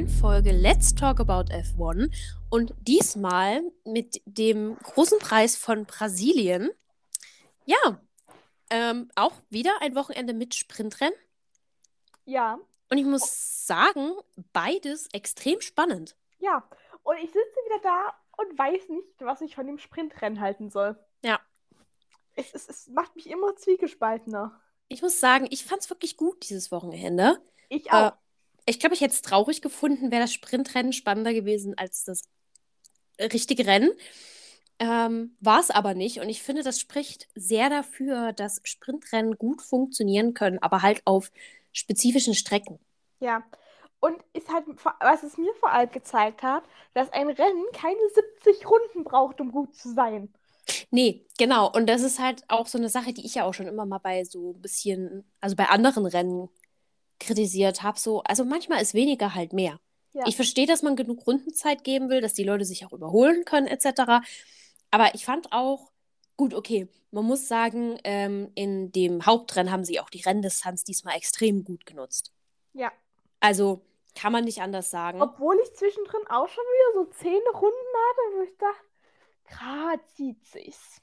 neuen Folge Let's Talk About F1 und diesmal mit dem großen Preis von Brasilien. Ja, ähm, auch wieder ein Wochenende mit Sprintrennen. Ja. Und ich muss sagen, beides extrem spannend. Ja, und ich sitze wieder da und weiß nicht, was ich von dem Sprintrennen halten soll. Ja. Es, es, es macht mich immer zwiegespaltener. Ich muss sagen, ich fand es wirklich gut dieses Wochenende. Ich auch. Äh, ich glaube, ich hätte es traurig gefunden, wäre das Sprintrennen spannender gewesen als das richtige Rennen. Ähm, War es aber nicht. Und ich finde, das spricht sehr dafür, dass Sprintrennen gut funktionieren können, aber halt auf spezifischen Strecken. Ja. Und ist halt, was es mir vor allem gezeigt hat, dass ein Rennen keine 70 Runden braucht, um gut zu sein. Nee, genau. Und das ist halt auch so eine Sache, die ich ja auch schon immer mal bei so ein bisschen, also bei anderen Rennen kritisiert habe. So, also manchmal ist weniger halt mehr. Ja. Ich verstehe, dass man genug Rundenzeit geben will, dass die Leute sich auch überholen können, etc. Aber ich fand auch, gut, okay, man muss sagen, ähm, in dem Hauptrennen haben sie auch die Renndistanz diesmal extrem gut genutzt. Ja. Also kann man nicht anders sagen. Obwohl ich zwischendrin auch schon wieder so zehn Runden hatte, wo ich dachte, gerade zieht sich's.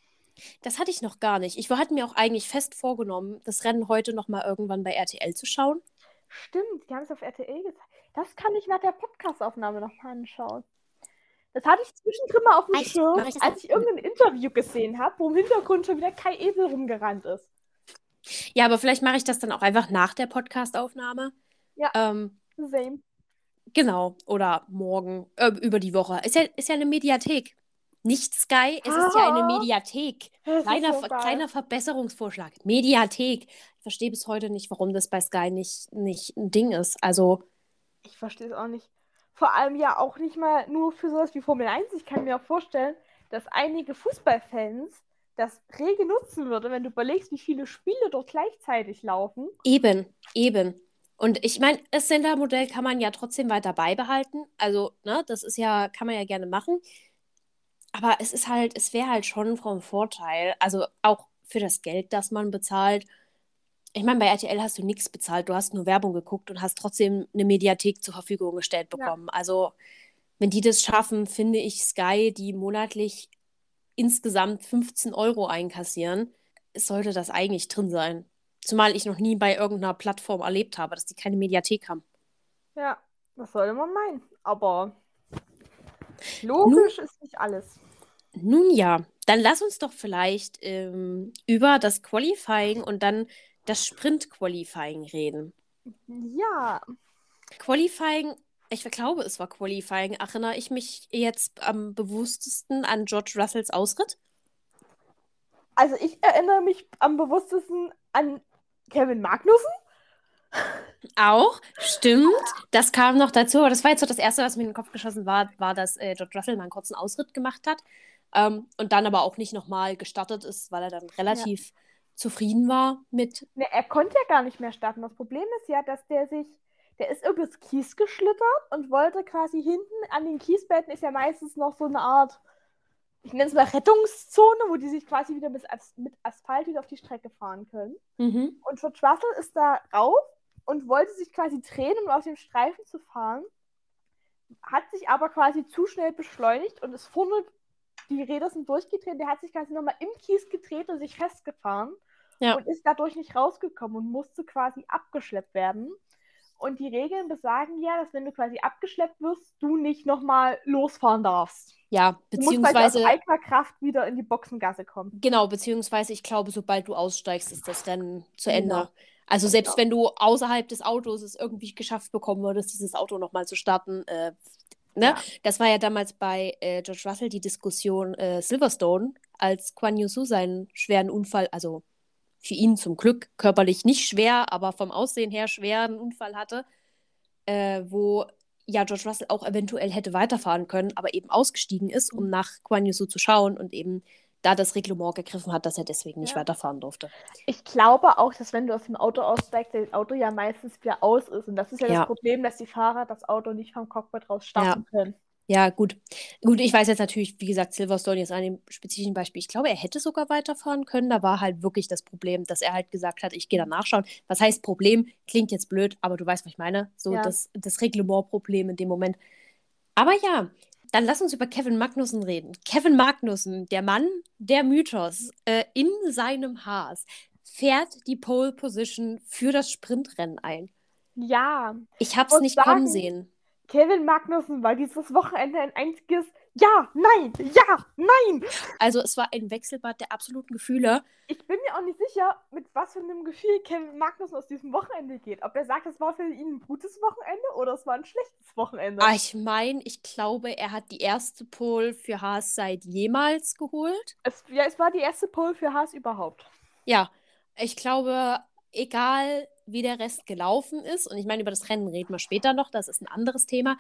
Das hatte ich noch gar nicht. Ich hatte mir auch eigentlich fest vorgenommen, das Rennen heute nochmal irgendwann bei RTL zu schauen. Stimmt, die haben es auf RTL gezeigt. Das kann ich nach der Podcastaufnahme nochmal anschauen. Das hatte ich zwischendrin mal auf dem? Schirm, ich als ich irgendein Interview gesehen habe, wo im Hintergrund schon wieder Kai Esel rumgerannt ist. Ja, aber vielleicht mache ich das dann auch einfach nach der Podcastaufnahme. Ja. Ähm, Same. genau. Oder morgen, äh, über die Woche. Ist ja, ist ja eine Mediathek. Nicht Sky, es ist ja eine Ah. Mediathek. Kleiner, so kleiner Verbesserungsvorschlag. Mediathek. Ich verstehe bis heute nicht, warum das bei Sky nicht, nicht ein Ding ist. Also, Ich verstehe es auch nicht. Vor allem ja auch nicht mal nur für sowas wie Formel 1. Ich kann mir auch vorstellen, dass einige Fußballfans das rege nutzen würde, wenn du überlegst, wie viele Spiele dort gleichzeitig laufen. eben, eben. Und ich meine, das Sendermodell kann man ja trotzdem weiter beibehalten. Also, ne, das ist ja, kann man ja gerne machen. Aber es ist halt, es wäre halt schon vom Vorteil, also auch für das Geld, das man bezahlt. Ich meine, bei RTL hast du nichts bezahlt, du hast nur Werbung geguckt und hast trotzdem eine Mediathek zur Verfügung gestellt Ja. bekommen. Also, wenn die das schaffen, finde ich Sky, die monatlich insgesamt 15 Euro einkassieren, sollte das eigentlich drin sein. Zumal ich noch nie bei irgendeiner Plattform erlebt habe, dass die keine Mediathek haben. Ja, das sollte man meinen. Aber logisch ist nicht alles. Nun ja, dann lass uns doch vielleicht ähm, über das Qualifying und dann das Sprint-Qualifying reden. Ja, Qualifying, ich glaube, es war Qualifying, erinnere ich mich jetzt am bewusstesten an George Russells Ausritt. also ich erinnere mich am bewusstesten an Kevin Magnussen. Auch, stimmt. Das kam noch dazu. Aber das war jetzt so das Erste, was mir in den Kopf geschossen war, war, dass äh, George Russell mal einen kurzen Ausritt gemacht hat. Ähm, und dann aber auch nicht nochmal gestartet ist, weil er dann relativ zufrieden war mit. Ne, er konnte ja gar nicht mehr starten. Das Problem ist ja, dass der sich, der ist übers Kies geschlittert und wollte quasi hinten an den Kiesbetten ist ja meistens noch so eine Art, ich nenne es mal Rettungszone, wo die sich quasi wieder mit Asphalt wieder auf die Strecke fahren können. Mhm. Und George Russell ist da rauf und wollte sich quasi drehen, um auf dem Streifen zu fahren, hat sich aber quasi zu schnell beschleunigt und ist vorne, die Räder sind durchgedreht, der hat sich quasi nochmal im Kies gedreht und sich festgefahren Ja. und ist dadurch nicht rausgekommen und musste quasi abgeschleppt werden. Und die Regeln besagen ja, dass wenn du quasi abgeschleppt wirst, du nicht nochmal losfahren darfst. Ja, Du musst aus beziehungsweise, eigener Kraft wieder in die Boxengasse kommen. genau, beziehungsweise ich glaube, sobald du aussteigst, ist das Rennen zu Genau. Also selbst Genau. wenn du außerhalb des Autos es irgendwie geschafft bekommen würdest, dieses Auto nochmal zu starten, äh, ne? Ja. Das war ja damals bei äh, George Russell die Diskussion äh, Silverstone, als Quan Yusu seinen schweren Unfall, also für ihn zum Glück körperlich nicht schwer, aber vom Aussehen her schweren Unfall hatte, äh, wo ja George Russell auch eventuell hätte weiterfahren können, aber eben ausgestiegen ist, Mhm. um nach Quan Yusu zu schauen und eben da das Reglement gegriffen hat, dass er deswegen nicht Ja. weiterfahren durfte. Ich glaube auch, dass wenn du aus dem Auto aussteigst, das Auto ja meistens wieder aus ist. Und das ist ja, Ja. das Problem, dass die Fahrer das Auto nicht vom Cockpit raus starten können. Ja, gut. Gut, ich weiß jetzt natürlich, wie gesagt, Silverstone jetzt an dem spezifischen Beispiel. Ich glaube, er hätte sogar weiterfahren können. Da war halt wirklich das Problem, dass er halt gesagt hat, ich gehe da nachschauen. Was heißt Problem? Klingt jetzt blöd, aber du weißt, was ich meine. So Ja. das, das Reglementproblem in dem Moment. Aber ja, dann lass uns über Kevin Magnussen reden. Kevin Magnussen, der Mann, der Mythos, äh, in seinem Haas, fährt die Pole Position für das Sprintrennen ein. Ja, Ich hab's muss nicht sagen, kommen sehen. Kevin Magnussen war dieses Wochenende ein einziges Ja, nein, ja, nein. Also es war ein Wechselbad der absoluten Gefühle. Ich bin mir auch nicht sicher, mit was für einem Gefühl Kevin Magnussen aus diesem Wochenende geht. Ob er sagt, es war für ihn ein gutes Wochenende oder es war ein schlechtes Wochenende. Ah, ich meine, ich glaube, er hat die erste Pole für Haas seit jemals geholt. Es, ja, es war die erste Pole für Haas überhaupt. Ja, ich glaube, egal wie der Rest gelaufen ist, und ich meine, über das Rennen reden wir später noch, das ist ein anderes Thema.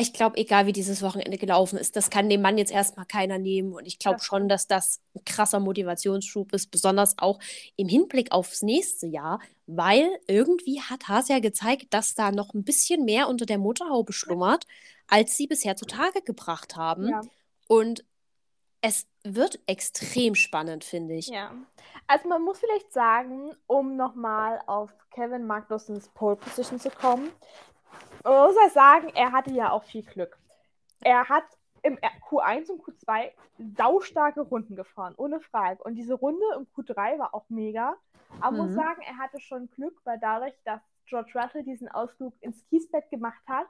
Ich glaube, egal wie dieses Wochenende gelaufen ist, das kann dem Mann jetzt erstmal keiner nehmen. Und ich glaube Das schon, dass das ein krasser Motivationsschub ist, besonders auch im Hinblick aufs nächste Jahr, weil irgendwie hat Haas ja gezeigt, dass da noch ein bisschen mehr unter der Motorhaube schlummert, als sie bisher zutage gebracht haben. Ja. Und es wird extrem spannend, finde ich. Ja. Also man muss vielleicht sagen, um nochmal auf Kevin Magnussens Pole Position zu kommen, man muss ja sagen, er hatte ja auch viel Glück. Er hat im Q1 und Q2 saustarke Runden gefahren, ohne Frage. Und diese Runde im Q3 war auch mega. Aber man Mhm. muss sagen, er hatte schon Glück, weil dadurch, dass George Russell diesen Ausflug ins Kiesbett gemacht hat,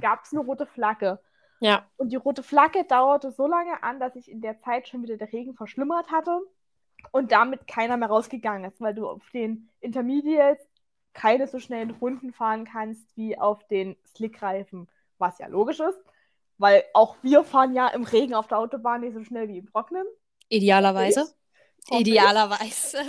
gab es eine rote Flagge. Ja, Und die rote Flagge dauerte so lange an, dass sich in der Zeit schon wieder der Regen verschlimmert hatte und damit keiner mehr rausgegangen ist, weil du auf den Intermediates keine so schnellen Runden fahren kannst wie auf den Slickreifen, was ja logisch ist, weil auch wir fahren ja im Regen auf der Autobahn nicht so schnell wie im Trockenen. idealerweise. Ich. Idealerweise.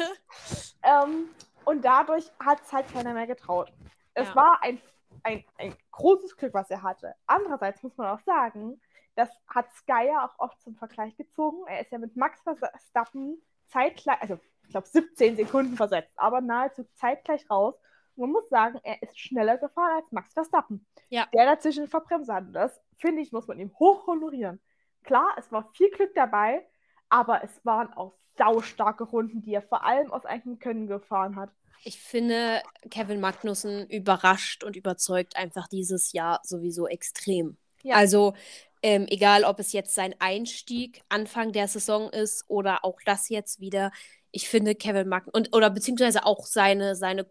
Ähm, und dadurch hat es halt keiner mehr getraut. Es Ja. war ein, ein, ein großes Glück, was er hatte. Andererseits muss man auch sagen, das hat Sky ja auch oft zum Vergleich gezogen. Er ist ja mit Max Verstappen zeitgleich, also ich glaube 17 Sekunden versetzt, aber nahezu zeitgleich raus. Man muss sagen, er ist schneller gefahren als Max Verstappen, Ja. der dazwischen verbremst hat. Und das, finde ich, muss man ihm hoch honorieren. Klar, es war viel Glück dabei, aber es waren auch saustarke Runden, die er vor allem aus eigenem Können gefahren hat. Ich finde, Kevin Magnussen überrascht und überzeugt einfach dieses Jahr sowieso extrem. Ja. Also, ähm, egal ob es jetzt sein Einstieg Anfang der Saison ist oder auch das jetzt wieder, ich finde Kevin Magnussen, und, oder beziehungsweise auch seine, seine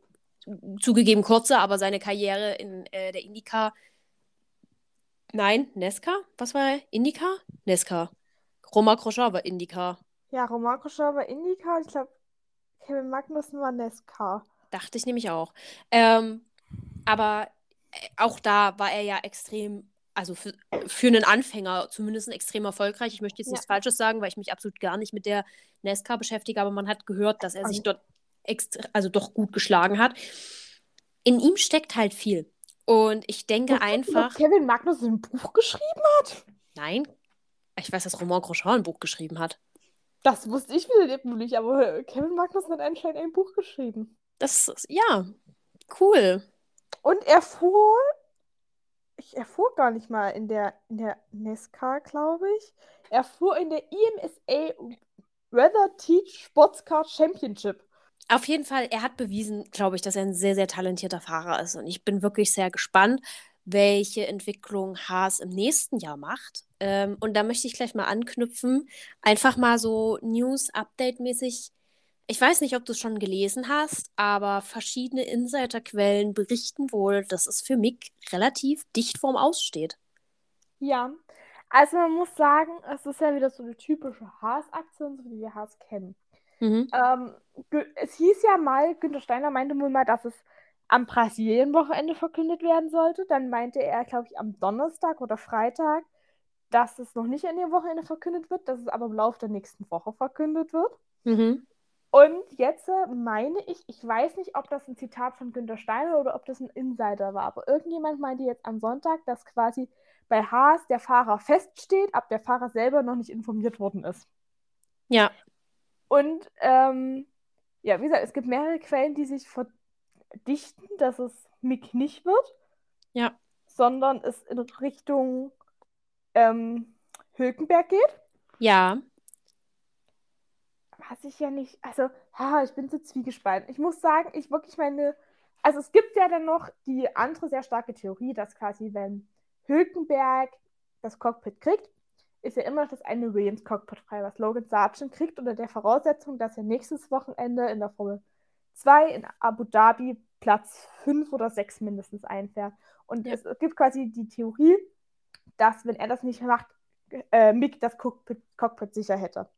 zugegeben kurze, aber seine Karriere in äh, der IndyCar. Nein, Nesca? Was war er? IndyCar? Nesca. Romain Grosjean war IndyCar. Ja, Romain Grosjean war IndyCar, ich glaube, Kevin Magnussen war NASCAR. Dachte ich nämlich auch. Ähm, aber äh, auch da war er ja extrem, also für, für einen Anfänger zumindest extrem erfolgreich. Ich möchte jetzt Ja. nichts Falsches sagen, weil ich mich absolut gar nicht mit der NASCAR beschäftige, aber man hat gehört, dass er sich dort also doch gut geschlagen hat. In ihm steckt halt viel. Und ich denke du, einfach, Kevin Magnussen ein Buch geschrieben hat? nein, ich weiß, dass Romain Grosjean ein Buch geschrieben hat. Das wusste ich wieder nicht, aber Kevin Magnussen hat anscheinend ein Buch geschrieben. Das ist, ja, cool. Und er fuhr, ich, er fuhr gar nicht mal in der, in der NASCAR, glaube ich. Er fuhr in der IMSA Weather Teach Sportscar Championship. Auf jeden Fall, er hat bewiesen, glaube ich, dass er ein sehr, sehr talentierter Fahrer ist. Und ich bin wirklich sehr gespannt, welche Entwicklung Haas im nächsten Jahr macht. Ähm, und da möchte ich gleich mal anknüpfen. Einfach mal so News-Update-mäßig. Ich weiß nicht, ob du es schon gelesen hast, aber verschiedene Insiderquellen berichten wohl, dass es für Mick relativ dicht vorm Aus steht. Ja, also man muss sagen, es ist ja wieder so eine typische Haas-Aktion, so wie wir Haas kennen. Mhm. Ähm, es hieß ja mal, Günther Steiner meinte wohl mal, dass es am Brasilien-Wochenende verkündet werden sollte. Dann meinte er, glaube ich, am Donnerstag oder Freitag, dass es noch nicht an dem Wochenende verkündet wird, dass es aber im Laufe der nächsten Woche verkündet wird. Mhm. Und jetzt äh, meine ich, ich weiß nicht, ob das ein Zitat von Günther Steiner oder ob das ein Insider war, aber irgendjemand meinte jetzt am Sonntag, dass quasi bei Haas der Fahrer feststeht, ab der Fahrer selber noch nicht informiert worden ist. Ja, Und ähm, ja, wie gesagt, es gibt mehrere Quellen, die sich verdichten, dass es Mick nicht wird, ja. sondern es in Richtung ähm, Hülkenberg geht. Ja. Was ich ja nicht, also, ha, ich bin so zwiegespalten. Ich muss sagen, ich wirklich meine, also es gibt ja dann noch die andere sehr starke Theorie, dass quasi, wenn Hülkenberg das Cockpit kriegt, ist ja immer noch das eine Williams-Cockpit frei, was Logan Sargent kriegt, unter der Voraussetzung, dass er nächstes Wochenende in der Formel 2 in Abu Dhabi Platz 5 oder 6 mindestens einfährt. Und ja. es gibt quasi die Theorie, dass, wenn er das nicht macht, äh, Mick das Cockpit, Cockpit sicher hätte.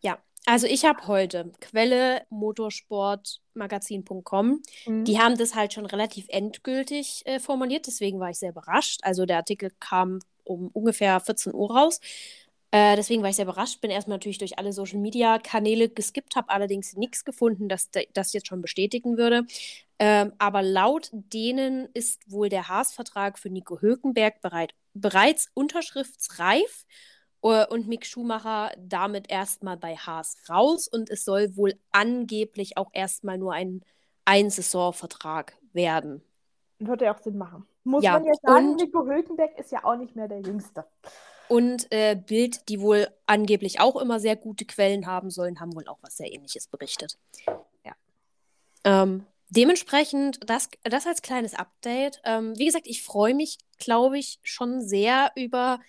Ja, also ich habe heute Quelle motorsportmagazin.com. Mhm. Die haben das halt schon relativ endgültig äh, formuliert, deswegen war ich sehr überrascht. Also der Artikel kam um ungefähr 14 Uhr raus. Äh, deswegen war ich sehr überrascht, bin erstmal natürlich durch alle Social Media Kanäle geskippt, habe allerdings nichts gefunden, das das jetzt schon bestätigen würde. Ähm, aber laut denen ist wohl der Haas-Vertrag für Nico Hülkenberg bereit, bereits unterschriftsreif uh, und Mick Schumacher damit erstmal bei Haas raus und es soll wohl angeblich auch erstmal nur ein Ein-Saison-Vertrag werden. Würde ja auch Sinn machen. Muss ja, man ja sagen, und, Nico Hülkenberg ist ja auch nicht mehr der Jüngste. Und äh, Bild, die wohl angeblich auch immer sehr gute Quellen haben sollen, haben wohl auch was sehr ähnliches berichtet. Ja. Ähm, dementsprechend, das, das als kleines Update. Ähm, wie gesagt, ich freue mich, glaube ich, schon sehr über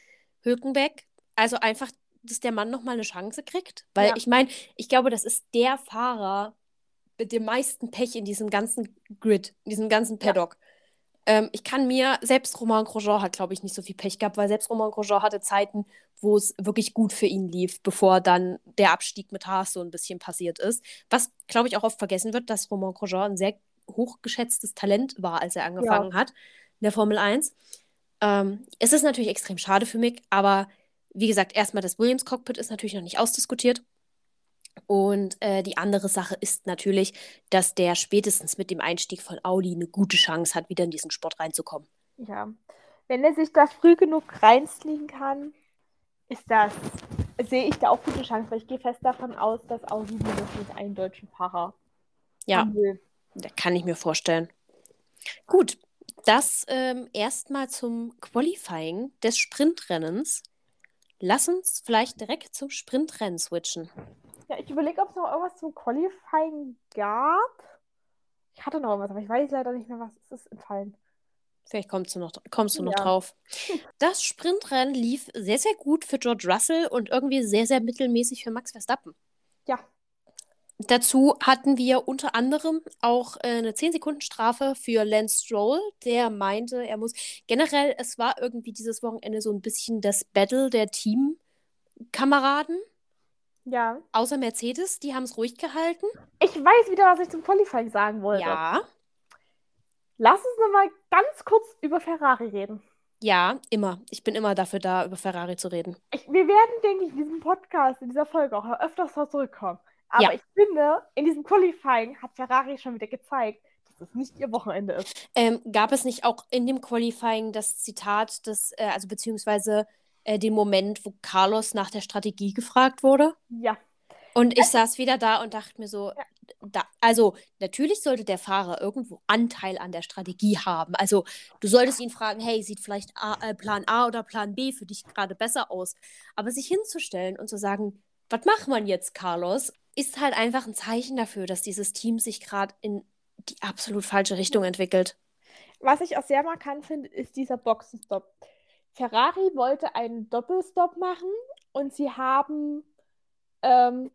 Hülkenberg. Also einfach, dass der Mann nochmal eine Chance kriegt. Weil ja. ich meine, ich glaube, das ist der Fahrer mit dem meisten Pech in diesem ganzen Grid, in diesem ganzen Paddock. Ja. Ähm, ich kann mir, selbst Romain Grosjean hat, glaube ich, nicht so viel Pech gehabt, weil selbst Romain Grosjean hatte Zeiten, wo es wirklich gut für ihn lief, bevor dann der Abstieg mit Haas so ein bisschen passiert ist. Was, glaube ich, auch oft vergessen wird, dass Romain Grosjean ein sehr hochgeschätztes Talent war, als er angefangen ja. hat in der Formel 1. Ähm, es ist natürlich extrem schade für mich, aber wie gesagt, erstmal das Williams-Cockpit ist natürlich noch nicht ausdiskutiert. Und äh, die andere Sache ist natürlich, dass der spätestens mit dem Einstieg von Audi eine gute Chance hat, wieder in diesen Sport reinzukommen. Ja. Wenn er sich da früh genug reinslingen kann, ist das, sehe ich da auch gute Chance, weil ich gehe fest davon aus, dass Audi mindestens einen deutschen Fahrer ja, will. Da kann ich mir vorstellen. Gut, das ähm, erstmal zum Qualifying des Sprintrennens. Lass uns vielleicht direkt zum Sprintrennen switchen. Ja, ich überlege, ob es noch irgendwas zum Qualifying gab. Ich hatte noch irgendwas, aber ich weiß leider nicht mehr, was es ist entfallen. Vielleicht kommst du noch, kommst du ja. noch drauf. Das Sprintrennen lief sehr, sehr gut für George Russell und irgendwie sehr, sehr mittelmäßig für Max Verstappen. Ja. Dazu hatten wir unter anderem auch äh, eine 10-Sekunden-Strafe für Lance Stroll, der meinte, er muss. Generell, es war irgendwie dieses Wochenende so ein bisschen das Battle der Teamkameraden. Ja. Außer Mercedes, die haben es ruhig gehalten. Ich weiß wieder, was ich zum Qualifying sagen wollte. Ja. Lass uns nochmal ganz kurz über Ferrari reden. Ja, immer. Ich bin immer dafür da, über Ferrari zu reden. Ich, wir werden, denke ich, in diesem Podcast, in dieser Folge auch öfters noch zurückkommen. Aber ja. ich finde, in diesem Qualifying hat Ferrari schon wieder gezeigt, dass es nicht ihr Wochenende ist. Ähm, gab es nicht auch in dem Qualifying das Zitat, das, äh, also beziehungsweise äh, den Moment, wo Carlos nach der Strategie gefragt wurde. Ja. Und ich saß wieder da und dachte mir so, ja. da, also natürlich sollte der Fahrer irgendwo Anteil an der Strategie haben. Also du solltest ihn fragen, hey, sieht vielleicht A, äh, Plan A oder Plan B für dich gerade besser aus. Aber sich hinzustellen und zu sagen, was macht man jetzt, Carlos, ist halt einfach ein Zeichen dafür, dass dieses Team sich gerade in die absolut falsche Richtung entwickelt. Was ich auch sehr markant finde, ist dieser Boxenstopp. Ferrari wollte einen Doppelstopp machen und sie haben, ähm,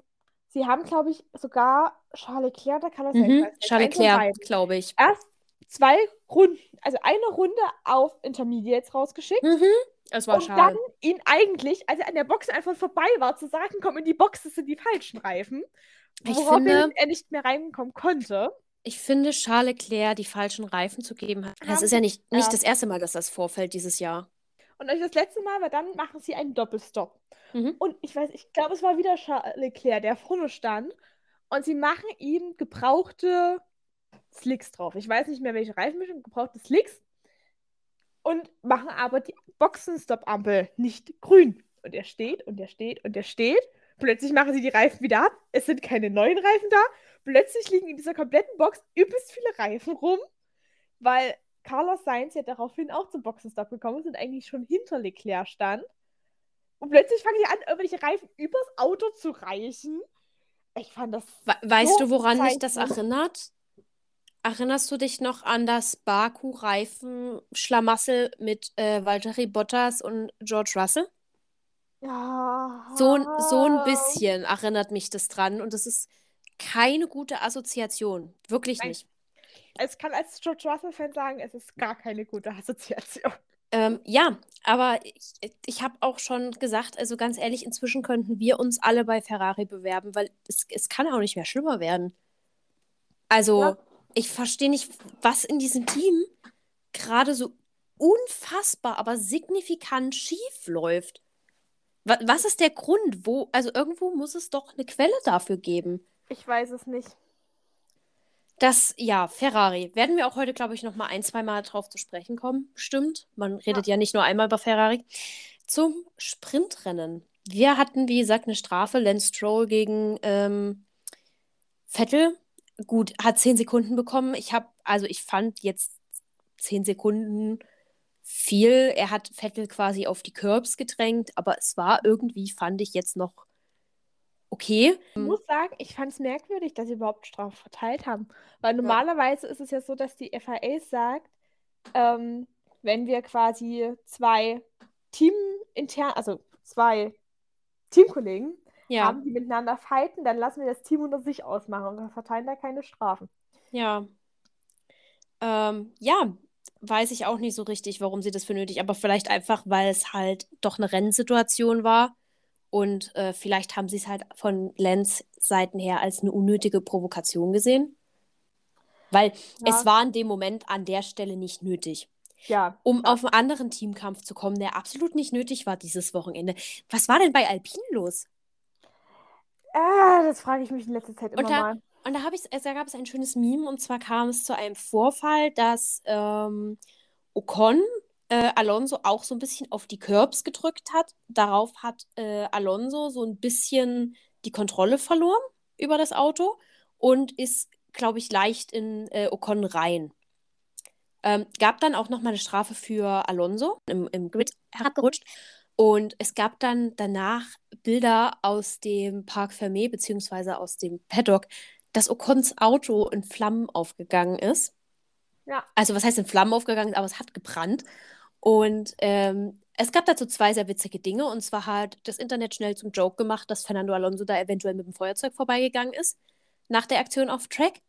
sie haben, glaube ich, sogar Charles Leclerc, da kann das mhm, sein. Charles Leclerc, glaube ich. Erst zwei Runden, also eine Runde auf Intermediates rausgeschickt. Mhm. Es war und schade. dann ihn eigentlich, als er an der Box einfach vorbei war, zu sagen, komm in die Box, das sind die falschen Reifen. Ich finde, er nicht mehr reinkommen konnte. Ich finde, Charles Leclerc die falschen Reifen zu geben hat. Das ist ja nicht, nicht ja. das erste Mal, dass das vorfällt dieses Jahr. Und das letzte Mal, weil dann machen sie einen Doppelstopp. Mhm. Und ich weiß, ich glaube, es war wieder Charles Leclerc, der vorne stand. Und sie machen ihm gebrauchte Slicks drauf. Ich weiß nicht mehr, welche Reifenmischung, gebrauchte Slicks. Und machen aber die Boxenstopp-Ampel nicht grün. Und er steht und er steht und er steht. Plötzlich machen sie die Reifen wieder ab. Es sind keine neuen Reifen da. Plötzlich liegen in dieser kompletten Box übelst viele Reifen rum, weil Carlos Sainz ja daraufhin auch zum Boxenstopp gekommen ist und eigentlich schon hinter Leclerc stand. Und plötzlich fangen die an, irgendwelche Reifen übers Auto zu reichen. Ich fand das. We weißt so du, woran mich das erinnert? Erinnerst du dich noch an das Baku-Reifen-Schlamassel mit äh, Valtteri Bottas und George Russell? Ja. So, ein- so ein bisschen erinnert mich das dran und das ist keine gute Assoziation. Wirklich Nein. nicht. Ich kann als George Russell-Fan sagen, es ist gar keine gute Assoziation. Ähm, ja, aber ich, ich habe auch schon gesagt, also ganz ehrlich, inzwischen könnten wir uns alle bei Ferrari bewerben, weil es, es kann auch nicht mehr schlimmer werden. Also, Ja. ich verstehe nicht, was in diesem Team gerade so unfassbar, aber signifikant schief läuft. Wa was ist der Grund? Wo, also irgendwo muss es doch eine Quelle dafür geben. Ich weiß es nicht. Das, ja, Ferrari. Werden wir auch heute, glaube ich, noch mal ein, zwei Mal drauf zu sprechen kommen. Stimmt. Man redet ja nicht nur einmal über Ferrari. Zum Sprintrennen. Wir hatten, wie gesagt, eine Strafe. Lance Stroll gegen ähm, Vettel. Gut, hat zehn Sekunden bekommen. Ich habe, also ich fand jetzt zehn Sekunden viel. Er hat Vettel quasi auf die Curbs gedrängt, aber es war irgendwie, fand ich jetzt noch okay. Ich muss sagen, ich fand es merkwürdig, dass sie überhaupt Strafe verteilt haben. Weil normalerweise ist es ja so, dass die FIA sagt, ähm, wenn wir quasi zwei Teamintern, also zwei Teamkollegen Ja, haben, die miteinander fighten, dann lassen wir das Team unter sich ausmachen und wir verteilen da keine Strafen. ja. Ähm, ja, weiß ich auch nicht so richtig, warum sie das für nötig, aber vielleicht einfach, weil es halt doch eine Rennsituation war und äh, vielleicht haben sie es halt von Lenz Seiten her als eine unnötige Provokation gesehen. Weil Ja. es war in dem Moment an der Stelle nicht nötig. Ja, Um auf einen anderen Teamkampf zu kommen, der absolut nicht nötig war dieses Wochenende. Was war denn bei Alpine los? ah, das frage ich mich in letzter Zeit immer Und da- mal. Und da, ich, da gab es ein schönes Meme, und zwar kam es zu einem Vorfall, dass ähm, Ocon äh, Alonso auch so ein bisschen auf die Curbs gedrückt hat. Darauf hat äh, Alonso so ein bisschen die Kontrolle verloren über das Auto und ist, glaube ich, leicht in äh, Ocon rein. Ähm, gab dann auch nochmal eine Strafe für Alonso im, im Grid herabgerutscht. Und es gab dann danach Bilder aus dem Parc Fermé beziehungsweise aus dem Paddock, dass Ocons Auto in Flammen aufgegangen ist. Ja. Also was heißt in Flammen aufgegangen, aber es hat gebrannt. Und ähm, es gab dazu zwei sehr witzige Dinge. Und zwar hat das Internet schnell zum Joke gemacht, dass Fernando Alonso da eventuell mit dem Feuerzeug vorbeigegangen ist nach der Aktion auf Track.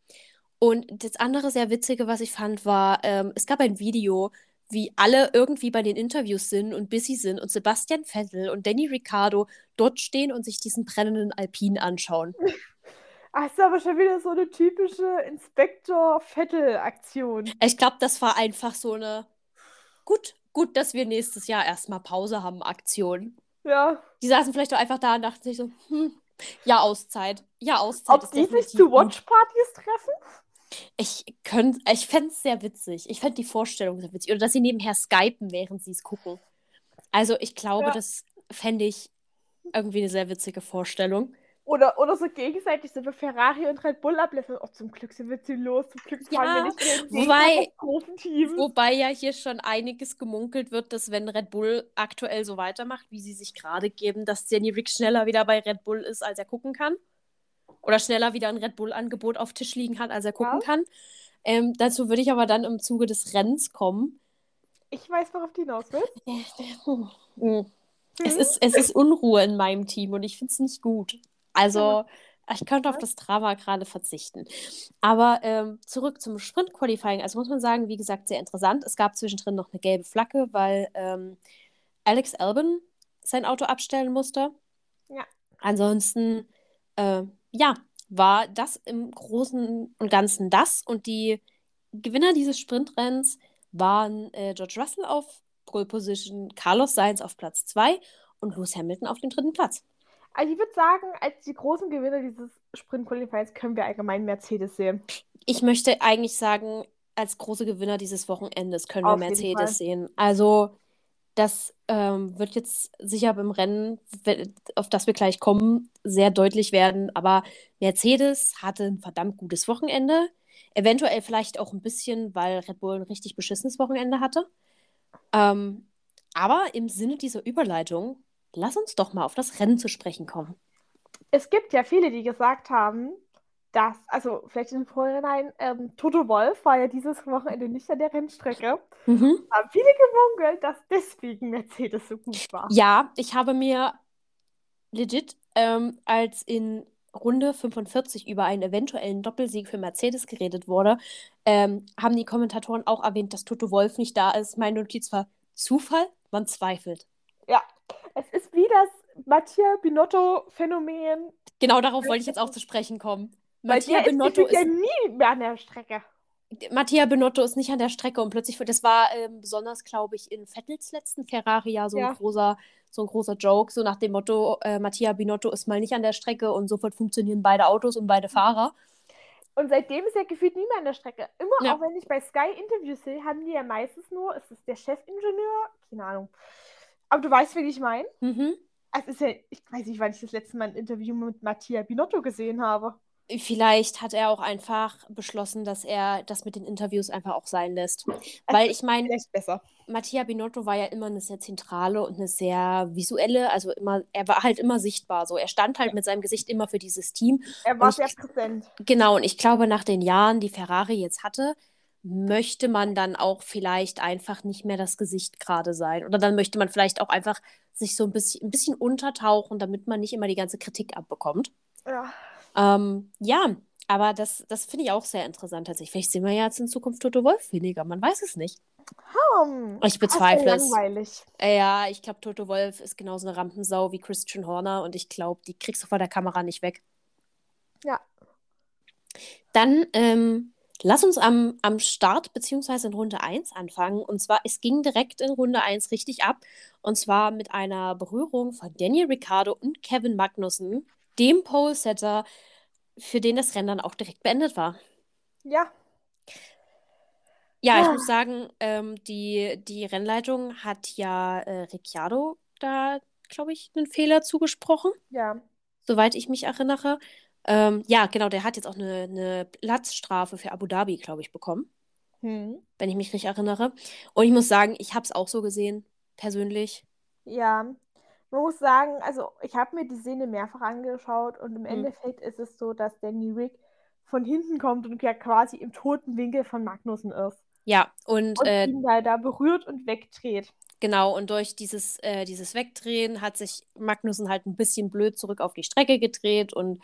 Und das andere sehr witzige, was ich fand, war, ähm, es gab ein Video, wie alle irgendwie bei den Interviews sind und busy sind und Sebastian Vettel und Danny Ricciardo dort stehen und sich diesen brennenden Alpin anschauen. Ach, ist aber schon wieder so eine typische Inspektor-Vettel-Aktion. Ich glaube, das war einfach so eine gut, gut, dass wir nächstes Jahr erstmal Pause haben, Aktion. Ja. Die saßen vielleicht auch einfach da und dachten sich so, hm, ja, Auszeit. Ja, Auszeit Ob ist die sich zu. Watchpartys treffen? Ich könnte, ich fände es sehr witzig. Ich fände die Vorstellung sehr witzig. Oder dass sie nebenher skypen, während sie es gucken. Also ich glaube, Ja. das fände ich irgendwie eine sehr witzige Vorstellung. Oder, oder so gegenseitig so bei Ferrari und Red Bull ablösen. Oh, zum Glück sind wir zu los, zum Glück fahren Ja, wir nicht den wobei-. Wobei ja hier schon einiges gemunkelt wird, dass wenn Red Bull aktuell so weitermacht, wie sie sich gerade geben, dass Danny Rick schneller wieder bei Red Bull ist, als er gucken kann. Oder schneller wieder ein Red Bull-Angebot auf Tisch liegen hat, als er gucken Ja. kann. Ähm, dazu würde ich aber dann im Zuge des Rennens kommen. Ich weiß, worauf du hinaus willst. Mhm. Es ist, es ist Unruhe in meinem Team und ich finde es nicht gut. Also, ich könnte auf das Drama gerade verzichten. Aber ähm, zurück zum Sprint-Qualifying. Also muss man sagen, wie gesagt, sehr interessant. Es gab zwischendrin noch eine gelbe Flagge, weil ähm, Alex Albon sein Auto abstellen musste. Ja. Ansonsten, äh, ja, war das im Großen und Ganzen das. Und die Gewinner dieses Sprintrennens waren äh, George Russell auf Pole Position, Carlos Sainz auf Platz 2 und Lewis Hamilton auf dem dritten Platz. Also ich würde sagen, als die großen Gewinner dieses Sprint-Qualifiers können wir allgemein Mercedes sehen. Ich möchte eigentlich sagen, als große Gewinner dieses Wochenendes können wir Auf jeden Mercedes sehen. Also, das ähm, wird jetzt sicher beim Rennen, auf das wir gleich kommen, sehr deutlich werden. Aber Mercedes hatte ein verdammt gutes Wochenende. Eventuell vielleicht auch ein bisschen, weil Red Bull ein richtig beschissenes Wochenende hatte. Ähm, aber im Sinne dieser Überleitung lass uns doch mal auf das Rennen zu sprechen kommen. Es gibt ja viele, die gesagt haben, dass, also vielleicht im Vorhinein, ähm, Toto Wolf war ja dieses Wochenende nicht an der Rennstrecke. Mhm. Haben viele gemunkelt, dass deswegen Mercedes so gut war. Ja, ich habe mir legit ähm, als in Runde 45 über einen eventuellen Doppelsieg für Mercedes geredet wurde, ähm, haben die Kommentatoren auch erwähnt, dass Toto Wolf nicht da ist. Meine Notiz war Zufall, man zweifelt. Ja, es ist wie das Mattia Binotto-Phänomen. Genau darauf wollte ich jetzt auch zu sprechen kommen. Mattia der ist, Binotto ist ja nie mehr an der Strecke. Mattia Binotto ist nicht an der Strecke und plötzlich, das war ähm, besonders, glaube ich, in Vettels letzten Ferrari ja so Ja. ein großer, so ein großer Joke, so nach dem Motto, äh, Mattia Binotto ist mal nicht an der Strecke und sofort funktionieren beide Autos und beide Fahrer. Und seitdem ist er gefühlt nie mehr an der Strecke. Immer, Ja. auch wenn ich bei Sky Interviews sehe, haben die ja meistens nur, ist es der Chefingenieur? Keine Ahnung. Aber du weißt, wen ich meine? Mhm. Es ist ja, ich weiß nicht, wann ich das letzte Mal ein Interview mit Mattia Binotto gesehen habe. Vielleicht hat er auch einfach beschlossen, dass er das mit den Interviews einfach auch sein lässt. Weil ich meine. Mattia Binotto war ja immer eine sehr zentrale und eine sehr visuelle, also immer, er war halt immer sichtbar so. Er stand halt mit seinem Gesicht immer für dieses Team. Er war sehr präsent. Genau, und ich glaube, nach den Jahren, die Ferrari jetzt hatte, möchte man dann auch vielleicht einfach nicht mehr das Gesicht gerade sein. Oder dann möchte man vielleicht auch einfach sich so ein bisschen, ein bisschen untertauchen, damit man nicht immer die ganze Kritik abbekommt. Ja. Ähm, ja, aber das, das finde ich auch sehr interessant tatsächlich. Vielleicht sehen wir ja jetzt in Zukunft Toto Wolf weniger, man weiß es nicht. Hm. Ich bezweifle es. langweilig. Ja, ich glaube, Toto Wolf ist genauso eine Rampensau wie Christian Horner und ich glaube, die kriegst du vor der Kamera nicht weg. Ja. Dann ähm, lass uns am, am Start beziehungsweise in Runde 1 anfangen. Und zwar, es ging direkt in Runde 1 richtig ab. Und zwar mit einer Berührung von Daniel Ricciardo und Kevin Magnussen, dem Pole-Setter, für den das Rennen dann auch direkt beendet war. Ja. Ja, ich Ah. muss sagen, ähm, die, die Rennleitung hat ja äh, Ricciardo da, glaube ich, einen Fehler zugesprochen, Ja. soweit ich mich erinnere. Ähm, ja, genau, der hat jetzt auch eine, eine Platzstrafe für Abu Dhabi, glaube ich, bekommen, Hm. wenn ich mich richtig erinnere. Und ich muss sagen, ich habe es auch so gesehen, persönlich. Ja. Man muss sagen, also ich habe mir die Szene mehrfach angeschaut und im Hm. Endeffekt ist es so, dass Danny Rick von hinten kommt und ja quasi im toten Winkel von Magnussen ist. Ja, und Und äh, ihn da, berührt und wegdreht. Genau, und durch dieses, äh, dieses Wegdrehen hat sich Magnussen halt ein bisschen blöd zurück auf die Strecke gedreht und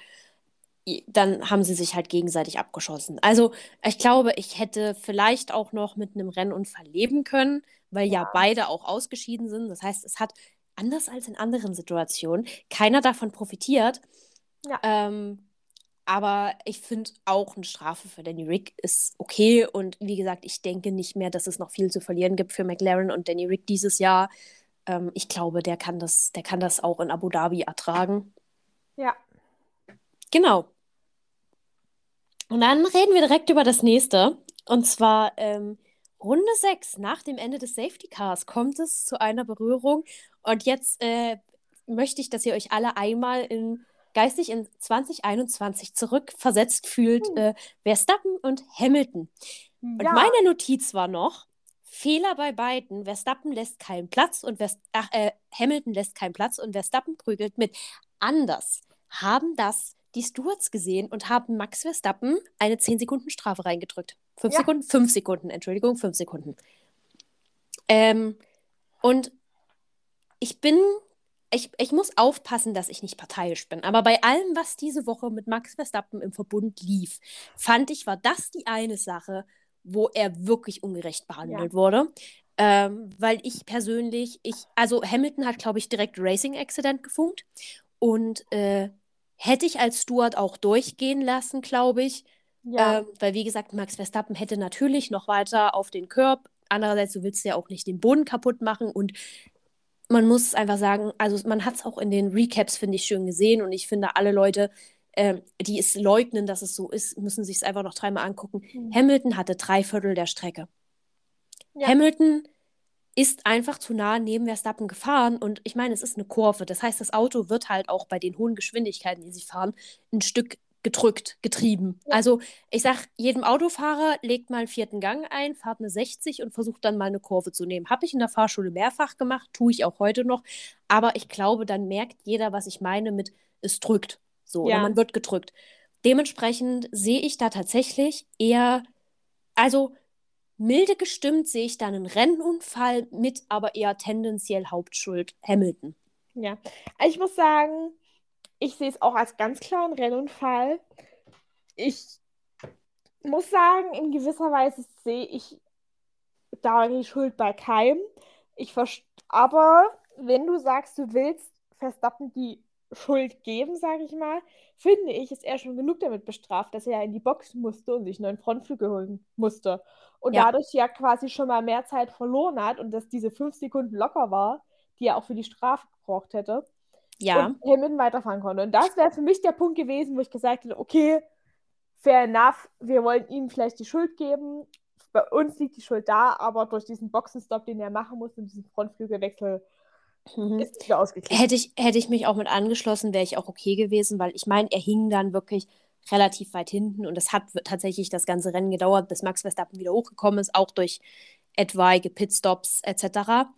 dann haben sie sich halt gegenseitig abgeschossen. Also, ich glaube, ich hätte vielleicht auch noch mit einem Rennunfall leben können, weil ja, Ja. beide auch ausgeschieden sind. Das heißt, es hat anders als in anderen Situationen keiner davon profitiert. Ja. Ähm, aber ich finde auch eine Strafe für Danny Rick ist okay. Und wie gesagt, ich denke nicht mehr, dass es noch viel zu verlieren gibt für McLaren und Danny Rick dieses Jahr. Ähm, ich glaube, der kann das, der kann das auch in Abu Dhabi ertragen. Ja. Genau. Und dann reden wir direkt über das nächste. Und zwar ähm, Runde 6. Nach dem Ende des Safety Cars kommt es zu einer Berührung. Und jetzt äh, möchte ich, dass ihr euch alle einmal in, geistig in 2021 zurückversetzt fühlt. Hm. Äh, Verstappen und Hamilton. Und Ja. meine Notiz war noch, Fehler bei beiden. Verstappen lässt keinen Platz und Vers ach, äh, Hamilton lässt keinen Platz und Verstappen prügelt mit. Anders haben das die Stewards gesehen und haben Max Verstappen eine 10 Sekunden Strafe reingedrückt. 5 Ja. Sekunden? 5 Sekunden, Entschuldigung, 5 Sekunden. Ähm, und ich bin, ich, ich muss aufpassen, dass ich nicht parteiisch bin. Aber bei allem, was diese Woche mit Max Verstappen im Verbund lief, fand ich, war das die eine Sache, wo er wirklich ungerecht behandelt wurde. Ähm, weil ich persönlich, ich, also Hamilton hat, glaube ich, direkt Racing Accident gefunkt. Und äh, hätte ich als Steward auch durchgehen lassen, glaube ich. Ja. Ähm, weil, wie gesagt, Max Verstappen hätte natürlich noch weiter auf den Curb. Andererseits, du willst ja auch nicht den Boden kaputt machen. Und man muss einfach sagen, also man hat es auch in den Recaps, finde ich, schön gesehen. Und ich finde, alle Leute, ähm, die es leugnen, dass es so ist, müssen sich es einfach noch dreimal angucken. Hm. Hamilton hatte drei Viertel der Strecke. Ja. Hamilton ist einfach zu nah neben Verstappen gefahren und ich meine, es ist eine Kurve. Das heißt, das Auto wird halt auch bei den hohen Geschwindigkeiten, die sie fahren, ein Stück gedrückt, getrieben. Also ich sag, jedem Autofahrer legt mal einen vierten Gang ein, fahrt eine 60 und versucht dann mal eine Kurve zu nehmen. Habe ich in der Fahrschule mehrfach gemacht, tue ich auch heute noch. Aber ich glaube, dann merkt jeder, was ich meine mit es drückt. So, ja. oder man wird gedrückt. Dementsprechend sehe ich da tatsächlich eher, also milde gestimmt sehe ich da einen Rennunfall mit, aber eher tendenziell Hauptschuld Hamilton. Ja, also ich muss sagen, ich sehe es auch als ganz klaren Rennunfall. Ich muss sagen, in gewisser Weise sehe ich da die Schuld bei keinem. Ich aber wenn du sagst, du willst Verstappen die Schuld geben, sage ich mal, finde ich, ist er schon genug damit bestraft, dass er ja in die Box musste und sich einen neuen Frontflügel holen musste. Und ja. dadurch ja quasi schon mal mehr Zeit verloren hat und dass diese fünf Sekunden locker war, die er auch für die Strafe gebraucht hätte ja. und Hamilton weiterfahren konnte. Und das wäre für mich der Punkt gewesen, wo ich gesagt hätte, okay, fair enough, wir wollen ihm vielleicht die Schuld geben. Bei uns liegt die Schuld da, aber durch diesen Boxenstopp, den er machen muss und diesen Frontflügelwechsel, mhm. ist wieder ausgeglichen. Hätte ich, hätte ich mich auch mit angeschlossen, wäre ich auch okay gewesen, weil ich meine, er hing dann wirklich relativ weit hinten und es hat tatsächlich das ganze Rennen gedauert, bis Max Verstappen wieder hochgekommen ist, auch durch etwaige Pitstops etc.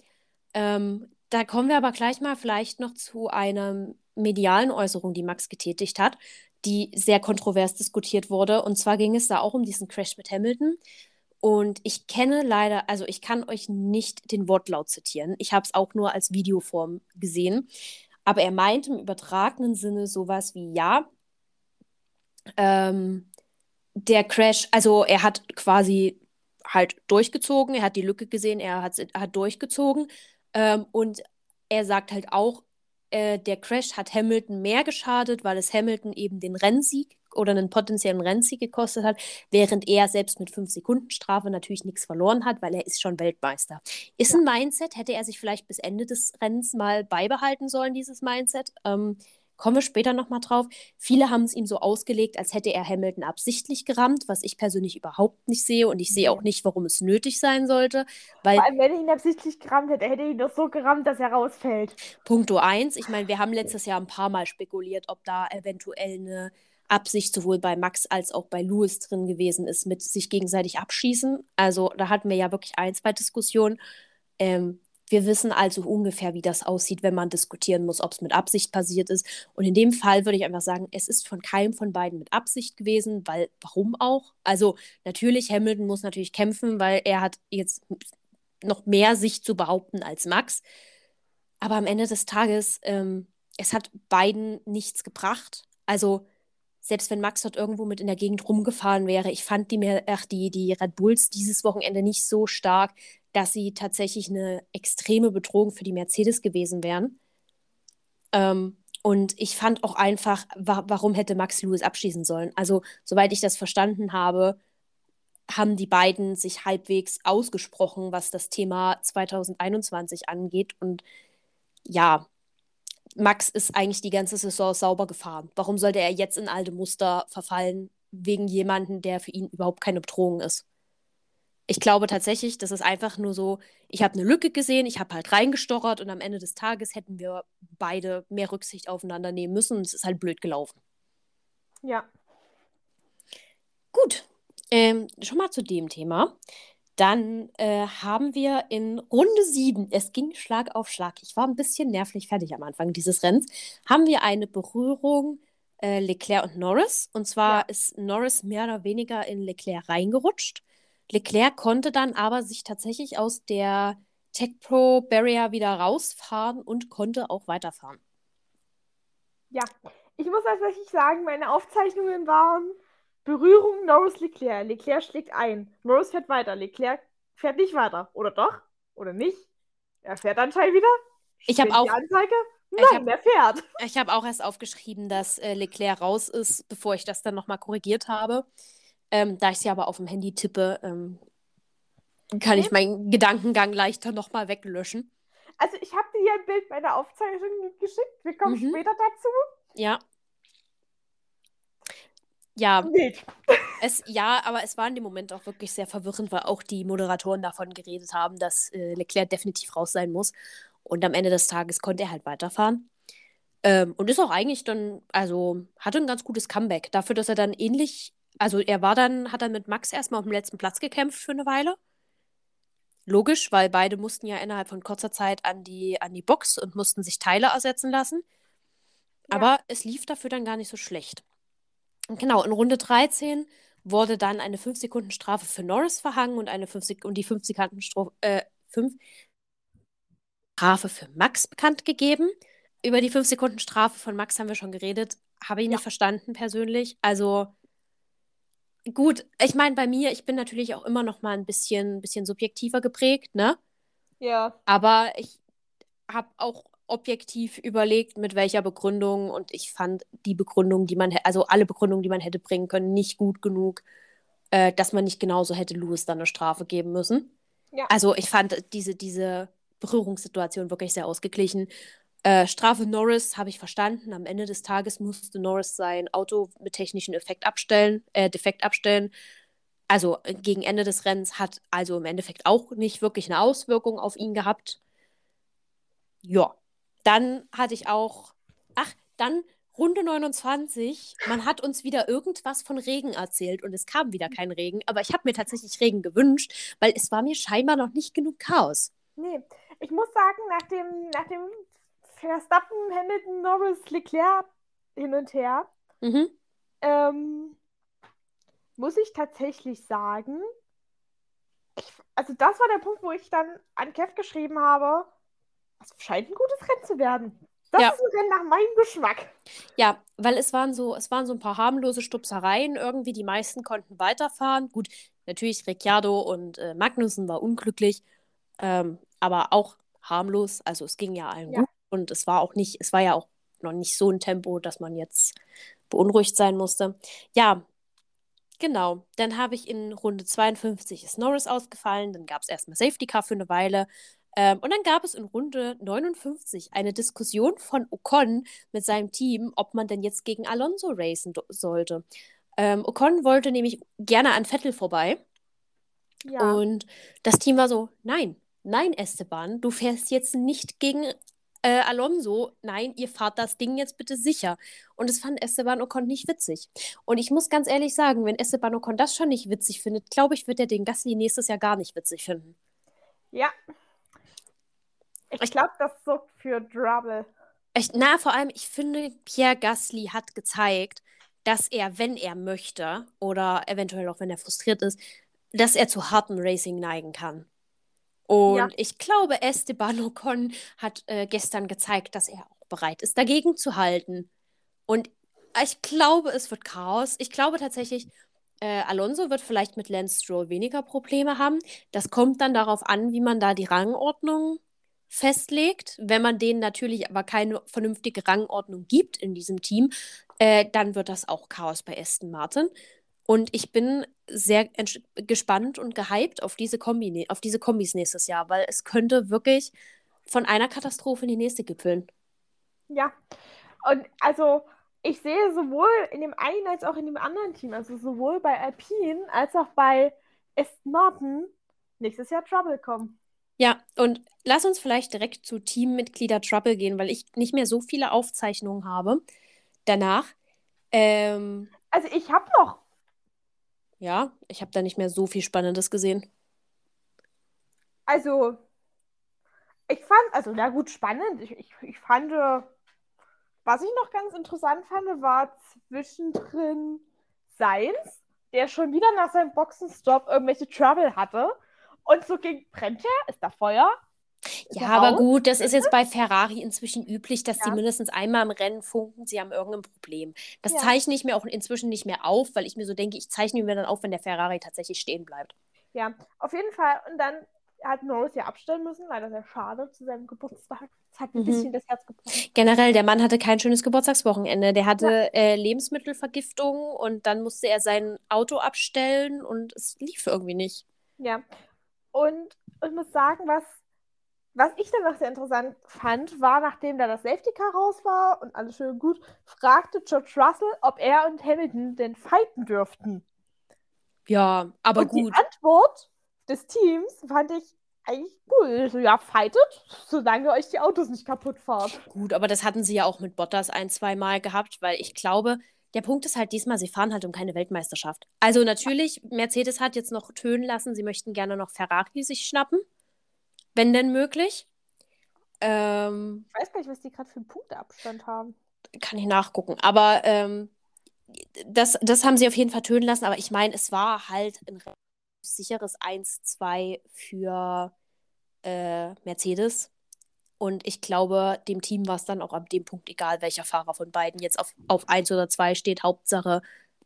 Ähm, da kommen wir aber gleich mal vielleicht noch zu einer medialen Äußerung, die Max getätigt hat, die sehr kontrovers diskutiert wurde. Und zwar ging es da auch um diesen Crash mit Hamilton. Und ich kenne leider, also ich kann euch nicht den Wortlaut zitieren. Ich habe es auch nur als Videoform gesehen. Aber er meint im übertragenen Sinne sowas wie, ja, ähm, der Crash, also er hat quasi halt durchgezogen, er hat die Lücke gesehen, er hat, hat durchgezogen, ähm, und er sagt halt auch, äh, der Crash hat Hamilton mehr geschadet, weil es Hamilton eben den Rennsieg oder einen potenziellen Rennsieg gekostet hat, während er selbst mit 5 Sekunden Strafe natürlich nichts verloren hat, weil er ist schon Weltmeister. Ist ja. ein Mindset, hätte er sich vielleicht bis Ende des Rennens mal beibehalten sollen, dieses Mindset. Ähm, Kommen wir später nochmal drauf. Viele haben es ihm so ausgelegt, als hätte er Hamilton absichtlich gerammt, was ich persönlich überhaupt nicht sehe. Und ich sehe auch nicht, warum es nötig sein sollte. Weil, Vor allem, wenn er ihn absichtlich gerammt hätte, hätte er ihn doch so gerammt, dass er rausfällt. Punkto 1. Ich meine, wir haben letztes Jahr ein paar Mal spekuliert, ob da eventuell eine Absicht sowohl bei Max als auch bei Louis drin gewesen ist, mit sich gegenseitig abschießen. Also da hatten wir ja wirklich ein, zwei Diskussionen. Ähm, wir wissen also ungefähr, wie das aussieht, wenn man diskutieren muss, ob es mit Absicht passiert ist. Und in dem Fall würde ich einfach sagen, es ist von keinem von beiden mit Absicht gewesen, weil warum auch? Also natürlich, Hamilton muss natürlich kämpfen, weil er hat jetzt noch mehr sich zu behaupten als Max. Aber am Ende des Tages, ähm, es hat beiden nichts gebracht. Also selbst wenn Max dort irgendwo mit in der Gegend rumgefahren wäre, ich fand die, ach, die, die Red Bulls dieses Wochenende nicht so stark, dass sie tatsächlich eine extreme Bedrohung für die Mercedes gewesen wären. Ähm, und ich fand auch einfach, wa warum hätte Max Lewis abschießen sollen? Also, soweit ich das verstanden habe, haben die beiden sich halbwegs ausgesprochen, was das Thema 2021 angeht. Und ja, Max ist eigentlich die ganze Saison sauber gefahren. Warum sollte er jetzt in alte Muster verfallen, wegen jemanden, der für ihn überhaupt keine Bedrohung ist? Ich glaube tatsächlich, das ist einfach nur so, ich habe eine Lücke gesehen, ich habe halt reingestochert und am Ende des Tages hätten wir beide mehr Rücksicht aufeinander nehmen müssen und es ist halt blöd gelaufen. Ja. Gut, ähm, schon mal zu dem Thema. Dann äh, haben wir in Runde 7, es ging Schlag auf Schlag, ich war ein bisschen nervlich fertig am Anfang dieses Rennens, haben wir eine Berührung äh, Leclerc und Norris. Und zwar ja. ist Norris mehr oder weniger in Leclerc reingerutscht. Leclerc konnte dann aber sich tatsächlich aus der Tech Pro Barrier wieder rausfahren und konnte auch weiterfahren. Ja, ich muss tatsächlich sagen, meine Aufzeichnungen waren Berührung Norris Leclerc. Leclerc schlägt ein. Norris fährt weiter. Leclerc fährt nicht weiter. Oder doch? Oder nicht? Er fährt anscheinend wieder. Ich habe auch. Anzeige? Nein, hab, er fährt. Ich habe auch erst aufgeschrieben, dass äh, Leclerc raus ist, bevor ich das dann nochmal korrigiert habe. Ähm, da ich sie aber auf dem Handy tippe, ähm, kann ich meinen Gedankengang leichter nochmal weglöschen. Also ich habe dir hier ein Bild meiner Aufzeichnung geschickt. Wir kommen mhm. später dazu. Ja. Ja. Es, ja, aber es war in dem Moment auch wirklich sehr verwirrend, weil auch die Moderatoren davon geredet haben, dass äh, Leclerc definitiv raus sein muss. Und am Ende des Tages konnte er halt weiterfahren. Ähm, und ist auch eigentlich dann, also hatte ein ganz gutes Comeback. Dafür, dass er dann ähnlich, also er war dann, hat dann mit Max erstmal auf dem letzten Platz gekämpft für eine Weile. Logisch, weil beide mussten ja innerhalb von kurzer Zeit an die, an die Box und mussten sich Teile ersetzen lassen. Ja. Aber es lief dafür dann gar nicht so schlecht. Genau, in Runde 13 wurde dann eine 5-Sekunden-Strafe für Norris verhangen und, eine 5 Sek und die 5 Sekunden äh, 5 Strafe für Max bekannt gegeben. Über die 5 Sekunden Strafe von Max haben wir schon geredet. Habe ich Ja. nicht verstanden persönlich. Also gut, ich meine, bei mir, ich bin natürlich auch immer noch mal ein bisschen, bisschen subjektiver geprägt, ne? Ja. Aber ich habe auch objektiv überlegt, mit welcher Begründung und ich fand die Begründung, die man, also alle Begründungen, die man hätte bringen können, nicht gut genug, äh, dass man nicht genauso hätte Lewis dann eine Strafe geben müssen. Ja. Also ich fand diese, diese Berührungssituation wirklich sehr ausgeglichen. Äh, Strafe Norris habe ich verstanden. Am Ende des Tages musste Norris sein Auto mit technischem Effekt abstellen, äh, Defekt abstellen. Also gegen Ende des Rennens hat also im Endeffekt auch nicht wirklich eine Auswirkung auf ihn gehabt. Ja, dann hatte ich auch, ach, dann Runde 29. Man hat uns wieder irgendwas von Regen erzählt und es kam wieder kein Regen, aber ich habe mir tatsächlich Regen gewünscht, weil es war mir scheinbar noch nicht genug Chaos. Nee, ich muss sagen, nach dem, nach dem Verstappen, Hamilton, Norris, Leclerc hin und her, Mhm. ähm, muss ich tatsächlich sagen, ich, also das war der Punkt, wo ich dann an Kev geschrieben habe, das scheint ein gutes Rennen zu werden. Das Ja. ist ein Rennen nach meinem Geschmack. Ja, weil es waren so, es waren so ein paar harmlose Stupsereien irgendwie. Die meisten konnten weiterfahren. Gut, natürlich Ricciardo und äh, Magnussen war unglücklich, ähm, aber auch harmlos. Also es ging ja allen Ja. gut und es war auch nicht, es war ja auch noch nicht so ein Tempo, dass man jetzt beunruhigt sein musste. Ja, genau. Dann habe ich in Runde 52 ist Norris ausgefallen. Dann gab es erstmal Safety Car für eine Weile. Ähm, und dann gab es in Runde 59 eine Diskussion von Ocon mit seinem Team, ob man denn jetzt gegen Alonso racen sollte. Ähm, Ocon wollte nämlich gerne an Vettel vorbei. Ja. Und das Team war so, nein, nein, Esteban, du fährst jetzt nicht gegen äh, Alonso. Nein, ihr fahrt das Ding jetzt bitte sicher. Und das fand Esteban Ocon nicht witzig. Und ich muss ganz ehrlich sagen, wenn Esteban Ocon das schon nicht witzig findet, glaube ich, wird er den Gasly nächstes Jahr gar nicht witzig finden. ja. Ich glaube, das sorgt für Trouble. Na, vor allem, ich finde, Pierre Gasly hat gezeigt, dass er, wenn er möchte, oder eventuell auch wenn er frustriert ist, dass er zu hartem Racing neigen kann. Und Ja. ich glaube, Esteban Ocon hat äh, gestern gezeigt, dass er auch bereit ist, dagegen zu halten. Und ich glaube, es wird Chaos. Ich glaube tatsächlich, äh, Alonso wird vielleicht mit Lance Stroll weniger Probleme haben. Das kommt dann darauf an, wie man da die Rangordnung festlegt. Wenn man denen natürlich aber keine vernünftige Rangordnung gibt in diesem Team, äh, dann wird das auch Chaos bei Aston Martin. Und ich bin sehr gespannt und gehypt auf diese Kombi, auf diese Kombis nächstes Jahr, weil es könnte wirklich von einer Katastrophe in die nächste gipfeln. Ja. Und also, ich sehe sowohl in dem einen als auch in dem anderen Team, also sowohl bei Alpine als auch bei Aston Martin, nächstes Jahr Trouble kommen. Ja, und lass uns vielleicht direkt zu Teammitglieder Trouble gehen, weil ich nicht mehr so viele Aufzeichnungen habe. Danach, ähm, Also, ich habe noch ja, ich habe da nicht mehr so viel Spannendes gesehen. Also, ich fand, also, na gut, spannend. Ich, ich, ich fand, äh, was ich noch ganz interessant fand, war zwischendrin Sainz, der schon wieder nach seinem Boxenstopp irgendwelche Trouble hatte. Und so ging, brennt er? Ist da Feuer? Ja, er aber raus? gut, das ist jetzt bei Ferrari inzwischen üblich, dass die Ja. mindestens einmal im Rennen funken, sie haben irgendein Problem. Das Ja. zeichne ich mir auch inzwischen nicht mehr auf, weil ich mir so denke, ich zeichne mir dann auf, wenn der Ferrari tatsächlich stehen bleibt. Ja, auf jeden Fall. Und dann hat Norris ja abstellen müssen, leider sehr schade zu seinem Geburtstag. Das hat ein Mhm. bisschen das Herz gebrochen. Generell, der Mann hatte kein schönes Geburtstagswochenende. Der hatte äh, Lebensmittelvergiftung und dann musste er sein Auto abstellen und es lief irgendwie nicht. Ja. Und ich muss sagen, was, was ich dann noch sehr interessant fand, war, nachdem da das Safety Car raus war und alles schön und gut, fragte George Russell, ob er und Hamilton denn fighten dürften. Ja, aber und gut. die Antwort des Teams fand ich eigentlich cool. So, ja, fightet, solange euch die Autos nicht kaputt fahrt. Gut, aber das hatten sie ja auch mit Bottas ein, zwei Mal gehabt, weil ich glaube, der Punkt ist halt diesmal, sie fahren halt um keine Weltmeisterschaft. Also natürlich, Mercedes hat jetzt noch tönen lassen, sie möchten gerne noch Ferrari sich schnappen, wenn denn möglich. Ähm, Ich weiß gar nicht, was die gerade für einen Punkteabstand haben. kann ich nachgucken. Aber ähm, das, das haben sie auf jeden Fall tönen lassen. Aber ich meine, es war halt ein sicheres 1-2 für äh, Mercedes. Und ich glaube, dem Team war es dann auch ab dem Punkt egal, welcher Fahrer von beiden jetzt auf, auf 1 oder 2 steht. Hauptsache,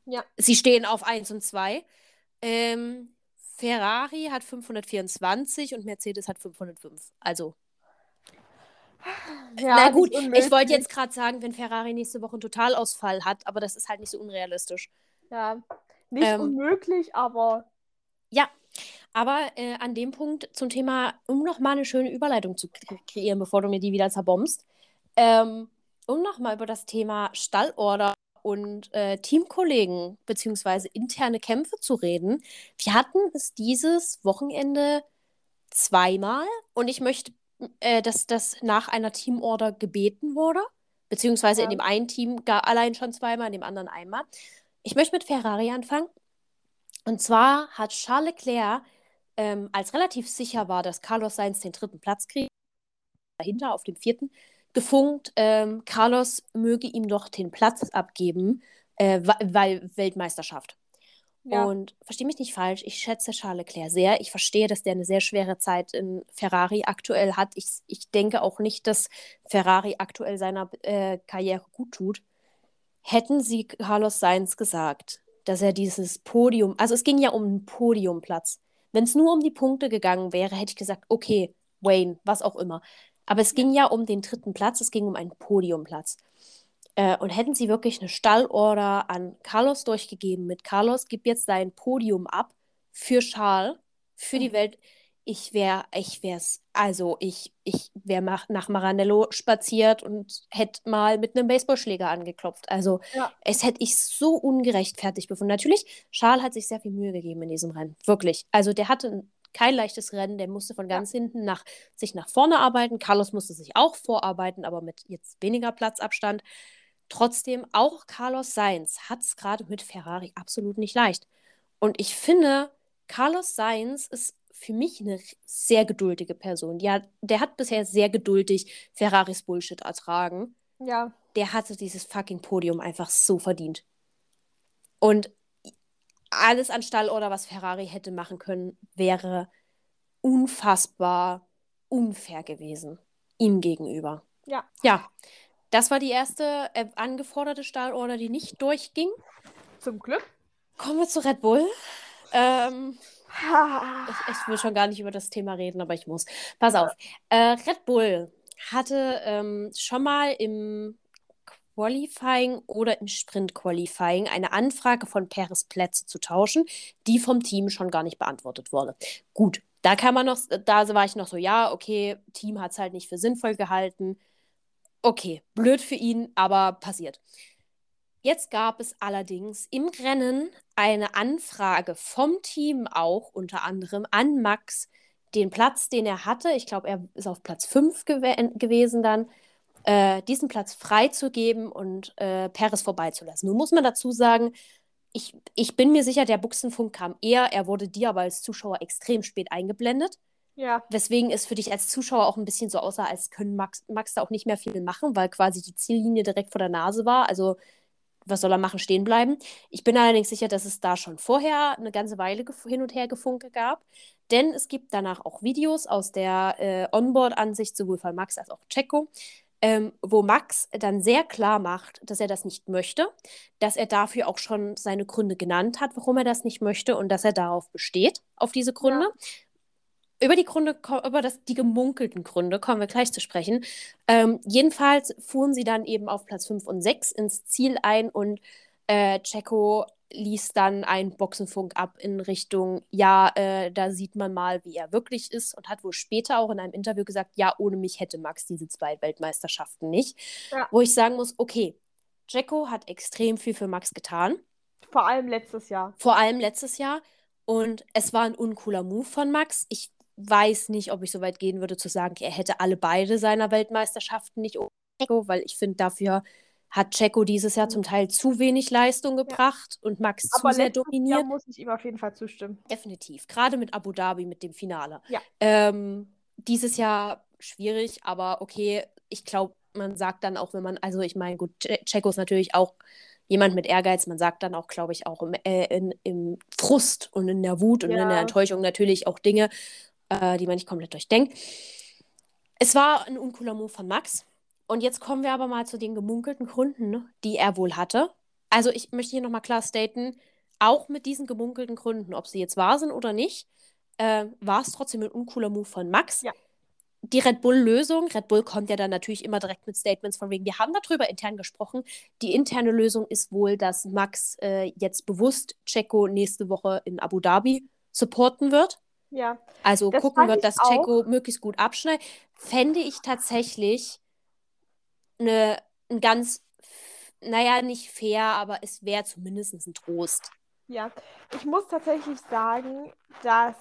Ja. sie stehen auf 1 und 2. Ähm, Ferrari hat 524 und Mercedes hat 505. Also Ja, na gut, ich wollte jetzt gerade sagen, wenn Ferrari nächste Woche einen Totalausfall hat, aber das ist halt nicht so unrealistisch. Ja, nicht Ähm, unmöglich, aber Ja, aber äh, an dem Punkt zum Thema, um nochmal eine schöne Überleitung zu kre- kreieren, bevor du mir die wieder zerbombst, ähm, um nochmal über das Thema Stallorder und äh, Teamkollegen beziehungsweise interne Kämpfe zu reden. Wir hatten es dieses Wochenende zweimal und ich möchte, äh, dass das nach einer Teamorder gebeten wurde, beziehungsweise in Ja. dem einen Team gar allein schon zweimal, in dem anderen einmal. Ich möchte mit Ferrari anfangen. Und zwar hat Charles Leclerc, ähm, als relativ sicher war, dass Carlos Sainz den dritten Platz kriegt, dahinter auf dem vierten, gefunkt, ähm, Carlos möge ihm doch den Platz abgeben, äh, weil Weltmeisterschaft. ja. Und verstehe mich nicht falsch, ich schätze Charles Leclerc sehr. Ich verstehe, dass der eine sehr schwere Zeit in Ferrari aktuell hat. Ich, ich denke auch nicht, dass Ferrari aktuell seiner äh, Karriere gut tut. Hätten sie Carlos Sainz gesagt, dass er dieses Podium, also es ging ja um einen Podiumplatz. Wenn es nur um die Punkte gegangen wäre, hätte ich gesagt, okay, Wayne, was auch immer. Aber es ging ja um den dritten Platz, es ging um einen Podiumplatz. Äh, und hätten sie wirklich eine Stallorder an Carlos durchgegeben mit Carlos, gib jetzt dein Podium ab für Charles, für die. Welt. Ich wäre, ich wär's, also ich, ich wäre nach Maranello spaziert und hätte mal mit einem Baseballschläger angeklopft. Also Ja. es hätte ich so ungerechtfertigt befunden. Natürlich, Charles hat sich sehr viel Mühe gegeben in diesem Rennen. Wirklich. Also der hatte kein leichtes Rennen, der musste von Ja. ganz hinten nach, sich nach vorne arbeiten. Carlos musste sich auch vorarbeiten, aber mit jetzt weniger Platzabstand. Trotzdem, auch Carlos Sainz hat es gerade mit Ferrari absolut nicht leicht. Und ich finde, Carlos Sainz ist für mich eine sehr geduldige Person. Hat, der hat bisher sehr geduldig Ferraris Bullshit ertragen. ja. Der hatte dieses fucking Podium einfach so verdient. Und alles an Stallorder, was Ferrari hätte machen können, wäre unfassbar unfair gewesen. Ihm gegenüber. Ja. Ja, das war die erste äh, angeforderte Stallorder, die nicht durchging. Zum Glück. Kommen wir zu Red Bull. Ähm, Ha. ich, ich will schon gar nicht über das Thema reden, aber ich muss. Pass auf. Äh, Red Bull hatte ähm, schon mal im Qualifying oder im Sprint-Qualifying eine Anfrage von Perez Plätze zu tauschen, die vom Team schon gar nicht beantwortet wurde. Gut, da kann man noch, da war ich noch so, ja, okay, Team hat es halt nicht für sinnvoll gehalten. Okay, blöd für ihn, aber passiert. Jetzt gab es allerdings im Rennen eine Anfrage vom Team auch unter anderem an Max, den Platz, den er hatte, ich glaube, er ist auf Platz 5 gew gewesen dann, äh, diesen Platz freizugeben und äh, Perez vorbeizulassen. Nun muss man dazu sagen, ich, ich bin mir sicher, der Buchsenfunk kam eher, er wurde dir aber als Zuschauer extrem spät eingeblendet. Ja. Weswegen es für dich als Zuschauer auch ein bisschen so aussah, als können Max, Max da auch nicht mehr viel machen, weil quasi die Ziellinie direkt vor der Nase war. Also, was soll er machen? Stehen bleiben. Ich bin allerdings sicher, dass es da schon vorher eine ganze Weile hin und her gefunke gab. Denn es gibt danach auch Videos aus der äh, Onboard-Ansicht, sowohl von Max als auch Checo, ähm, wo Max dann sehr klar macht, dass er das nicht möchte, dass er dafür auch schon seine Gründe genannt hat, warum er das nicht möchte und dass er darauf besteht, auf diese Gründe. Über die Gründe, über das, die gemunkelten Gründe kommen wir gleich zu sprechen. Ähm, jedenfalls fuhren sie dann eben auf Platz 5 und 6 ins Ziel ein und äh, Checo ließ dann einen Boxenfunk ab in Richtung, ja, äh, da sieht man mal, wie er wirklich ist und hat wohl später auch in einem Interview gesagt, ja, ohne mich hätte Max diese zwei Weltmeisterschaften nicht. Ja. Wo ich sagen muss, okay, Checo hat extrem viel für Max getan Vor allem letztes Jahr. vor allem letztes Jahr. Und es war ein uncooler Move von Max. Ich weiß nicht, ob ich so weit gehen würde, zu sagen, er hätte alle beide seiner Weltmeisterschaften nicht ohne Checo, weil ich finde, dafür hat Checo dieses Jahr zum Teil zu wenig Leistung gebracht ja. und Max Aber zu sehr dominiert. Jahr muss ich ihm auf jeden Fall zustimmen. Definitiv. Gerade mit Abu Dhabi, mit dem Finale. Ja. Ähm, dieses Jahr schwierig, aber okay, ich glaube, man sagt dann auch, wenn man, also ich meine, gut, Checo ist natürlich auch jemand mit Ehrgeiz, man sagt dann auch, glaube ich, auch im, äh, in, im Frust und in der Wut und ja. in der Enttäuschung natürlich auch Dinge, äh, die man nicht komplett durchdenkt. Es war ein uncooler Move von Max. Und jetzt kommen wir aber mal zu den gemunkelten Gründen, die er wohl hatte. Also ich möchte hier nochmal klar staten, auch mit diesen gemunkelten Gründen, ob sie jetzt wahr sind oder nicht, äh, war es trotzdem ein uncooler Move von Max. Ja. Die Red Bull-Lösung, Red Bull kommt ja dann natürlich immer direkt mit Statements von wegen, wir haben darüber intern gesprochen. Die interne Lösung ist wohl, dass Max äh, jetzt bewusst Checo nächste Woche in Abu Dhabi supporten wird. Ja. Also gucken wird, dass Checo möglichst gut abschneidet. Fände ich tatsächlich eine, ein ganz, naja, nicht fair, aber es wäre zumindest ein Trost. Ja, ich muss tatsächlich sagen, dass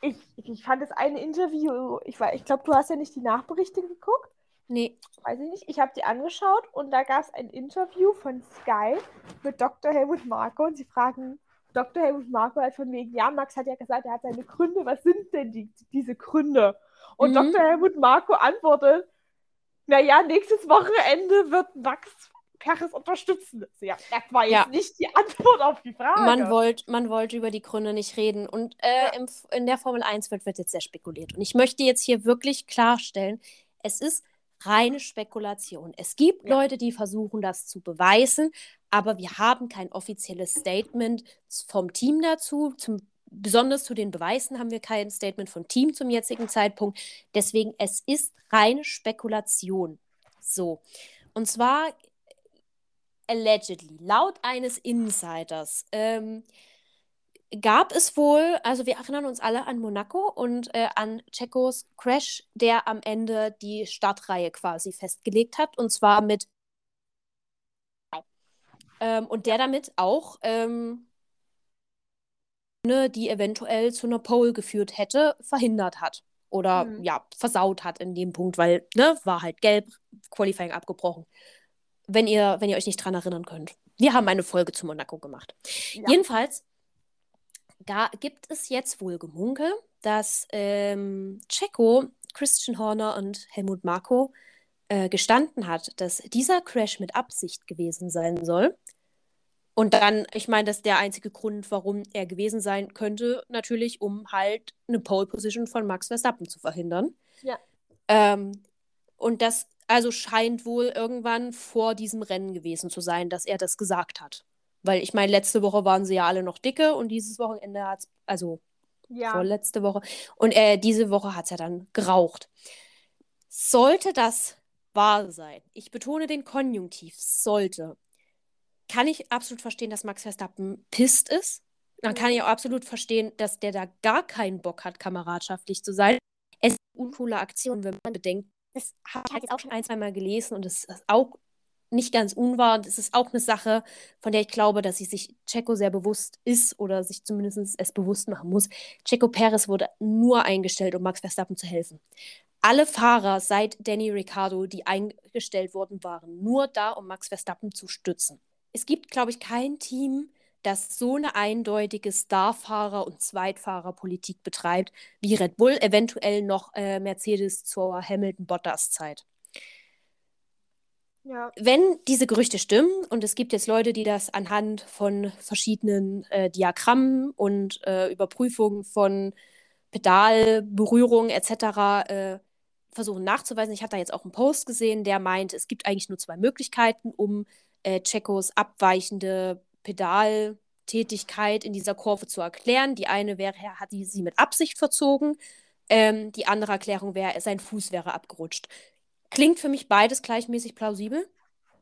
ich, ich fand das eine Interview, ich, ich glaube, du hast ja nicht die Nachberichte geguckt. Nee. Weiß ich nicht. Ich habe die angeschaut und da gab es ein Interview von Sky mit Dr. Helmut Marko und sie fragen Dr. Helmut Marko halt von wegen, ja, Max hat ja gesagt, er hat seine Gründe. Was sind denn die, diese Gründe? Und mhm. Dr. Helmut Marko antwortet, naja, nächstes Wochenende wird Max Perez unterstützen. Ja, das war jetzt ja. nicht die Antwort auf die Frage. Man wollte man wollt über die Gründe nicht reden. Und äh, ja. im, in der Formel 1 wird, wird jetzt sehr spekuliert. Und ich möchte jetzt hier wirklich klarstellen, es ist reine Spekulation. Es gibt ja. Leute, die versuchen, das zu beweisen, aber wir haben kein offizielles Statement vom Team dazu. Zum besonders zu den Beweisen haben wir kein Statement vom Team zum jetzigen Zeitpunkt. Deswegen, es ist reine Spekulation. So. Und zwar allegedly, laut eines Insiders, ähm, gab es wohl, also wir erinnern uns alle an Monaco und äh, an Checos Crash, der am Ende die Startreihe quasi festgelegt hat, und zwar mit ähm, und der damit auch ähm, die eventuell zu einer Pole geführt hätte, verhindert hat. Oder mhm. ja, versaut hat in dem Punkt, weil, ne, war halt gelb, Qualifying abgebrochen. Wenn ihr, wenn ihr euch nicht dran erinnern könnt. Wir haben eine Folge zu Monaco gemacht. Ja. Jedenfalls da gibt es jetzt wohl Gemunkel, dass ähm, Checo, Christian Horner und Helmut Marko äh, gestanden hat, dass dieser Crash mit Absicht gewesen sein soll. Und dann, ich meine, das ist der einzige Grund, warum er gewesen sein könnte, natürlich, um halt eine Pole Position von Max Verstappen zu verhindern. Ja. Ähm, und das also scheint wohl irgendwann vor diesem Rennen gewesen zu sein, dass er das gesagt hat. Weil ich meine, letzte Woche waren sie ja alle noch dicke und dieses Wochenende hat es, also ja. vorletzte Woche, und äh, diese Woche hat es ja dann geraucht. Sollte das wahr sein, ich betone den Konjunktiv, sollte, kann ich absolut verstehen, dass Max Verstappen pisst ist. Dann kann ich auch absolut verstehen, dass der da gar keinen Bock hat, kameradschaftlich zu sein. Es ist eine uncoole Aktion, wenn man bedenkt, das habe ich halt jetzt auch schon ein, zwei Mal gelesen und es ist auch nicht ganz unwahr. Und es ist auch eine Sache, von der ich glaube, dass sie sich Checo sehr bewusst ist oder sich zumindest es bewusst machen muss. Checo Perez wurde nur eingestellt, um Max Verstappen zu helfen. Alle Fahrer seit Danny Ricciardo, die eingestellt worden waren, nur da, um Max Verstappen zu stützen es gibt, glaube ich, kein Team, das so eine eindeutige Starfahrer- und Zweitfahrerpolitik betreibt wie Red Bull, eventuell noch äh, Mercedes zur Hamilton-Bottas-Zeit. Ja. Wenn diese Gerüchte stimmen, und es gibt jetzt Leute, die das anhand von verschiedenen äh, Diagrammen und äh, Überprüfungen von Pedalberührungen etc. Äh, versuchen nachzuweisen. Ich habe da jetzt auch einen Post gesehen, der meint, es gibt eigentlich nur zwei Möglichkeiten, um äh, Checos abweichende Pedaltätigkeit in dieser Kurve zu erklären. Die eine wäre, er hat sie mit Absicht verzogen. Ähm, die andere Erklärung wäre, sein Fuß wäre abgerutscht. Klingt für mich beides gleichmäßig plausibel.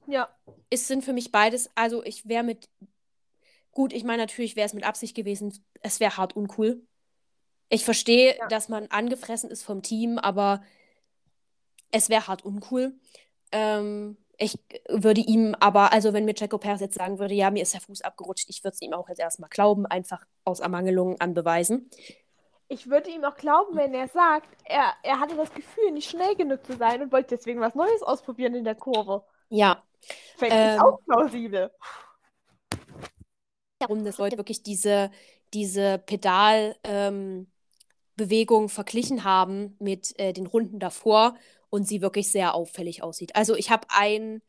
Ja. Es sind für mich beides, also ich wäre mit, gut, ich meine, natürlich wäre es mit Absicht gewesen, es wäre hart uncool. Ich verstehe, ja. dass man angefressen ist vom Team, aber es wäre hart uncool. Ähm, ich würde ihm aber, also wenn mir Checo Perez jetzt sagen würde, ja, mir ist der Fuß abgerutscht, ich würde es ihm auch jetzt erstmal glauben, einfach aus Ermangelung an Beweisen. Ich würde ihm auch glauben, wenn er sagt, er, er hatte das Gefühl, nicht schnell genug zu sein und wollte deswegen was Neues ausprobieren in der Kurve. Ja. Fände ich Ähm. auch plausibel. Darum, dass Leute wirklich diese, diese Pedalbewegung ähm, verglichen haben mit äh, den Runden davor und sie wirklich sehr auffällig aussieht. Also ich habe ein,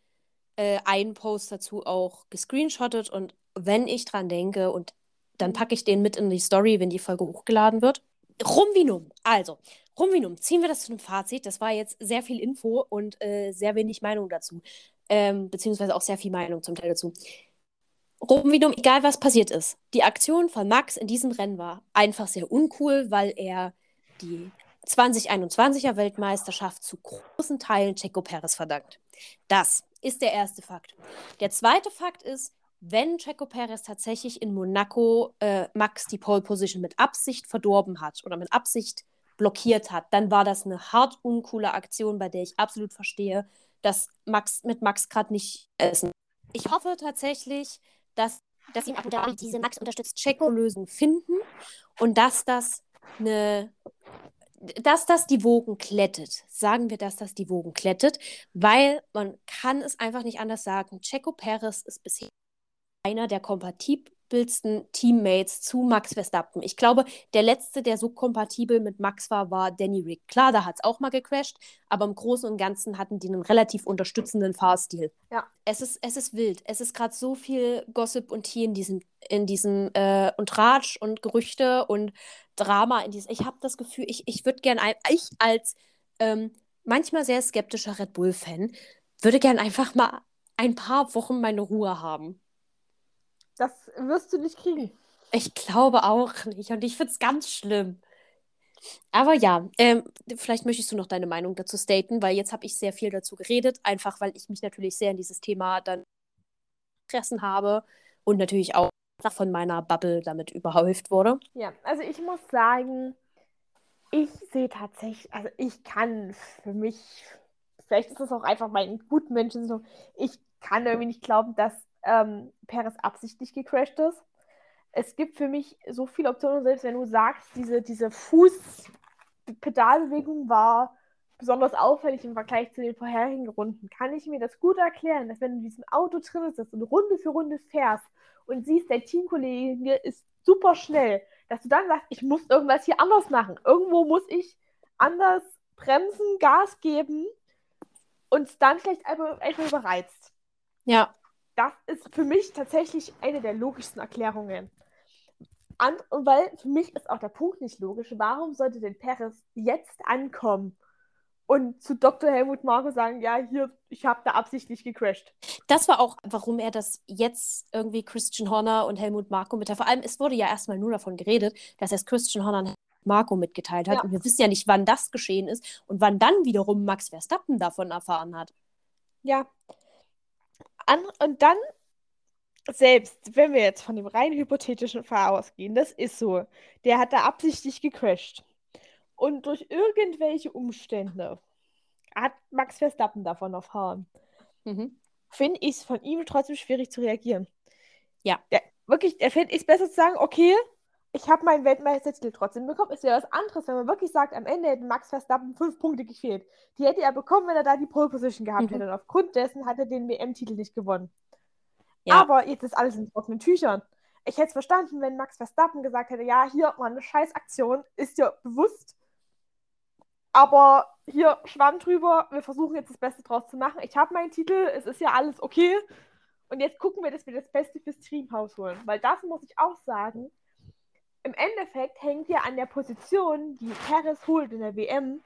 äh, einen Post dazu auch gescreenshottet und wenn ich dran denke und dann packe ich den mit in die Story, wenn die Folge hochgeladen wird. Rum wie numm. Also, rum wie numm. Ziehen wir das zu einem Fazit. Das war jetzt sehr viel Info und äh, sehr wenig Meinung dazu. Ähm, beziehungsweise auch sehr viel Meinung zum Teil dazu. Rum wie numm, egal was passiert ist. Die Aktion von Max in diesem Rennen war einfach sehr uncool, weil er die 2021er Weltmeisterschaft zu großen Teilen Checo Perez verdankt. Das ist der erste Fakt. Der zweite Fakt ist, wenn Checo Perez tatsächlich in Monaco äh, Max die Pole Position mit Absicht verdorben hat oder mit Absicht blockiert hat, dann war das eine hart uncoole Aktion, bei der ich absolut verstehe, dass Max mit Max gerade nicht essen. Ich hoffe tatsächlich, dass, dass sie in Abu Dhabi diese Max unterstützt Checo-Lösung finden und dass das eine dass das die Wogen klettet. Sagen wir, dass das die Wogen klettet, weil man kann es einfach nicht anders sagen. Checo Perez ist bisher einer der kompatibelsten Teammates zu Max Verstappen. Ich glaube, der letzte, der so kompatibel mit Max war, war Danny Rick. Klar, da hat es auch mal gecrashed, aber im Großen und Ganzen hatten die einen relativ unterstützenden Fahrstil. Ja. Es ist, es ist wild. Es ist gerade so viel Gossip und Tee in diesem, in diesem äh, und Ratsch und Gerüchte und Drama in diesem. Ich habe das Gefühl, ich, ich würde gerne, ich als ähm, manchmal sehr skeptischer Red Bull-Fan, würde gerne einfach mal ein paar Wochen meine Ruhe haben. Das wirst du nicht kriegen. Ich glaube auch nicht und ich finde es ganz schlimm. Aber ja, ähm, vielleicht möchtest du noch deine Meinung dazu staten, weil jetzt habe ich sehr viel dazu geredet, einfach weil ich mich natürlich sehr in dieses Thema dann gefressen habe und natürlich auch von meiner Bubble damit überhäuft wurde. Ja, also ich muss sagen, ich sehe tatsächlich, also ich kann für mich, vielleicht ist das auch einfach mein Gutmenschen so, ich kann irgendwie nicht glauben, dass ähm, Perez absichtlich gecrashed ist. Es gibt für mich so viele Optionen, selbst wenn du sagst, diese, diese Fuß-Pedalbewegung war besonders auffällig im Vergleich zu den vorherigen Runden, kann ich mir das gut erklären, dass wenn du in diesem Auto drin sitzt und Runde für Runde fährst und siehst, der Teamkollege ist super schnell, dass du dann sagst, ich muss irgendwas hier anders machen. Irgendwo muss ich anders bremsen, Gas geben und dann vielleicht einfach, einfach überreizt. Ja. Das ist für mich tatsächlich eine der logischsten Erklärungen. Und weil für mich ist auch der Punkt nicht logisch, warum sollte denn Perez jetzt ankommen und zu Dr. Helmut Marko sagen, ja, hier, ich habe da absichtlich gecrashed. Das war auch, warum er das jetzt irgendwie Christian Horner und Helmut Marko mit Vor allem, es wurde ja erstmal nur davon geredet, dass er es Christian Horner und Marco mitgeteilt hat. Ja. Und wir wissen ja nicht, wann das geschehen ist und wann dann wiederum Max Verstappen davon erfahren hat. Ja. An, und dann, selbst wenn wir jetzt von dem rein hypothetischen Fall ausgehen, das ist so, der hat da absichtlich gecrashed. Und durch irgendwelche Umstände hat Max Verstappen davon erfahren. Mhm. Finde ich es von ihm trotzdem schwierig zu reagieren. Ja. Der, wirklich, er finde ich es besser zu sagen, okay, ich habe meinen Weltmeistertitel trotzdem bekommen. Ist ja was anderes, wenn man wirklich sagt, am Ende hätten Max Verstappen fünf Punkte gefehlt. Die hätte er bekommen, wenn er da die Pole Position gehabt Mhm. hätte. Und aufgrund dessen hat er den WM-Titel nicht gewonnen. Ja. Aber jetzt ist alles in trockenen Tüchern. Ich hätte es verstanden, wenn Max Verstappen gesagt hätte, ja, hier war eine Scheißaktion, ist dir bewusst. Aber hier Schwamm drüber, wir versuchen jetzt das Beste draus zu machen. Ich habe meinen Titel, es ist ja alles okay. Und jetzt gucken wir, dass wir das Beste fürs Team rausholen. Weil das muss ich auch sagen, im Endeffekt hängt ja an der Position, die Perez holt in der WM,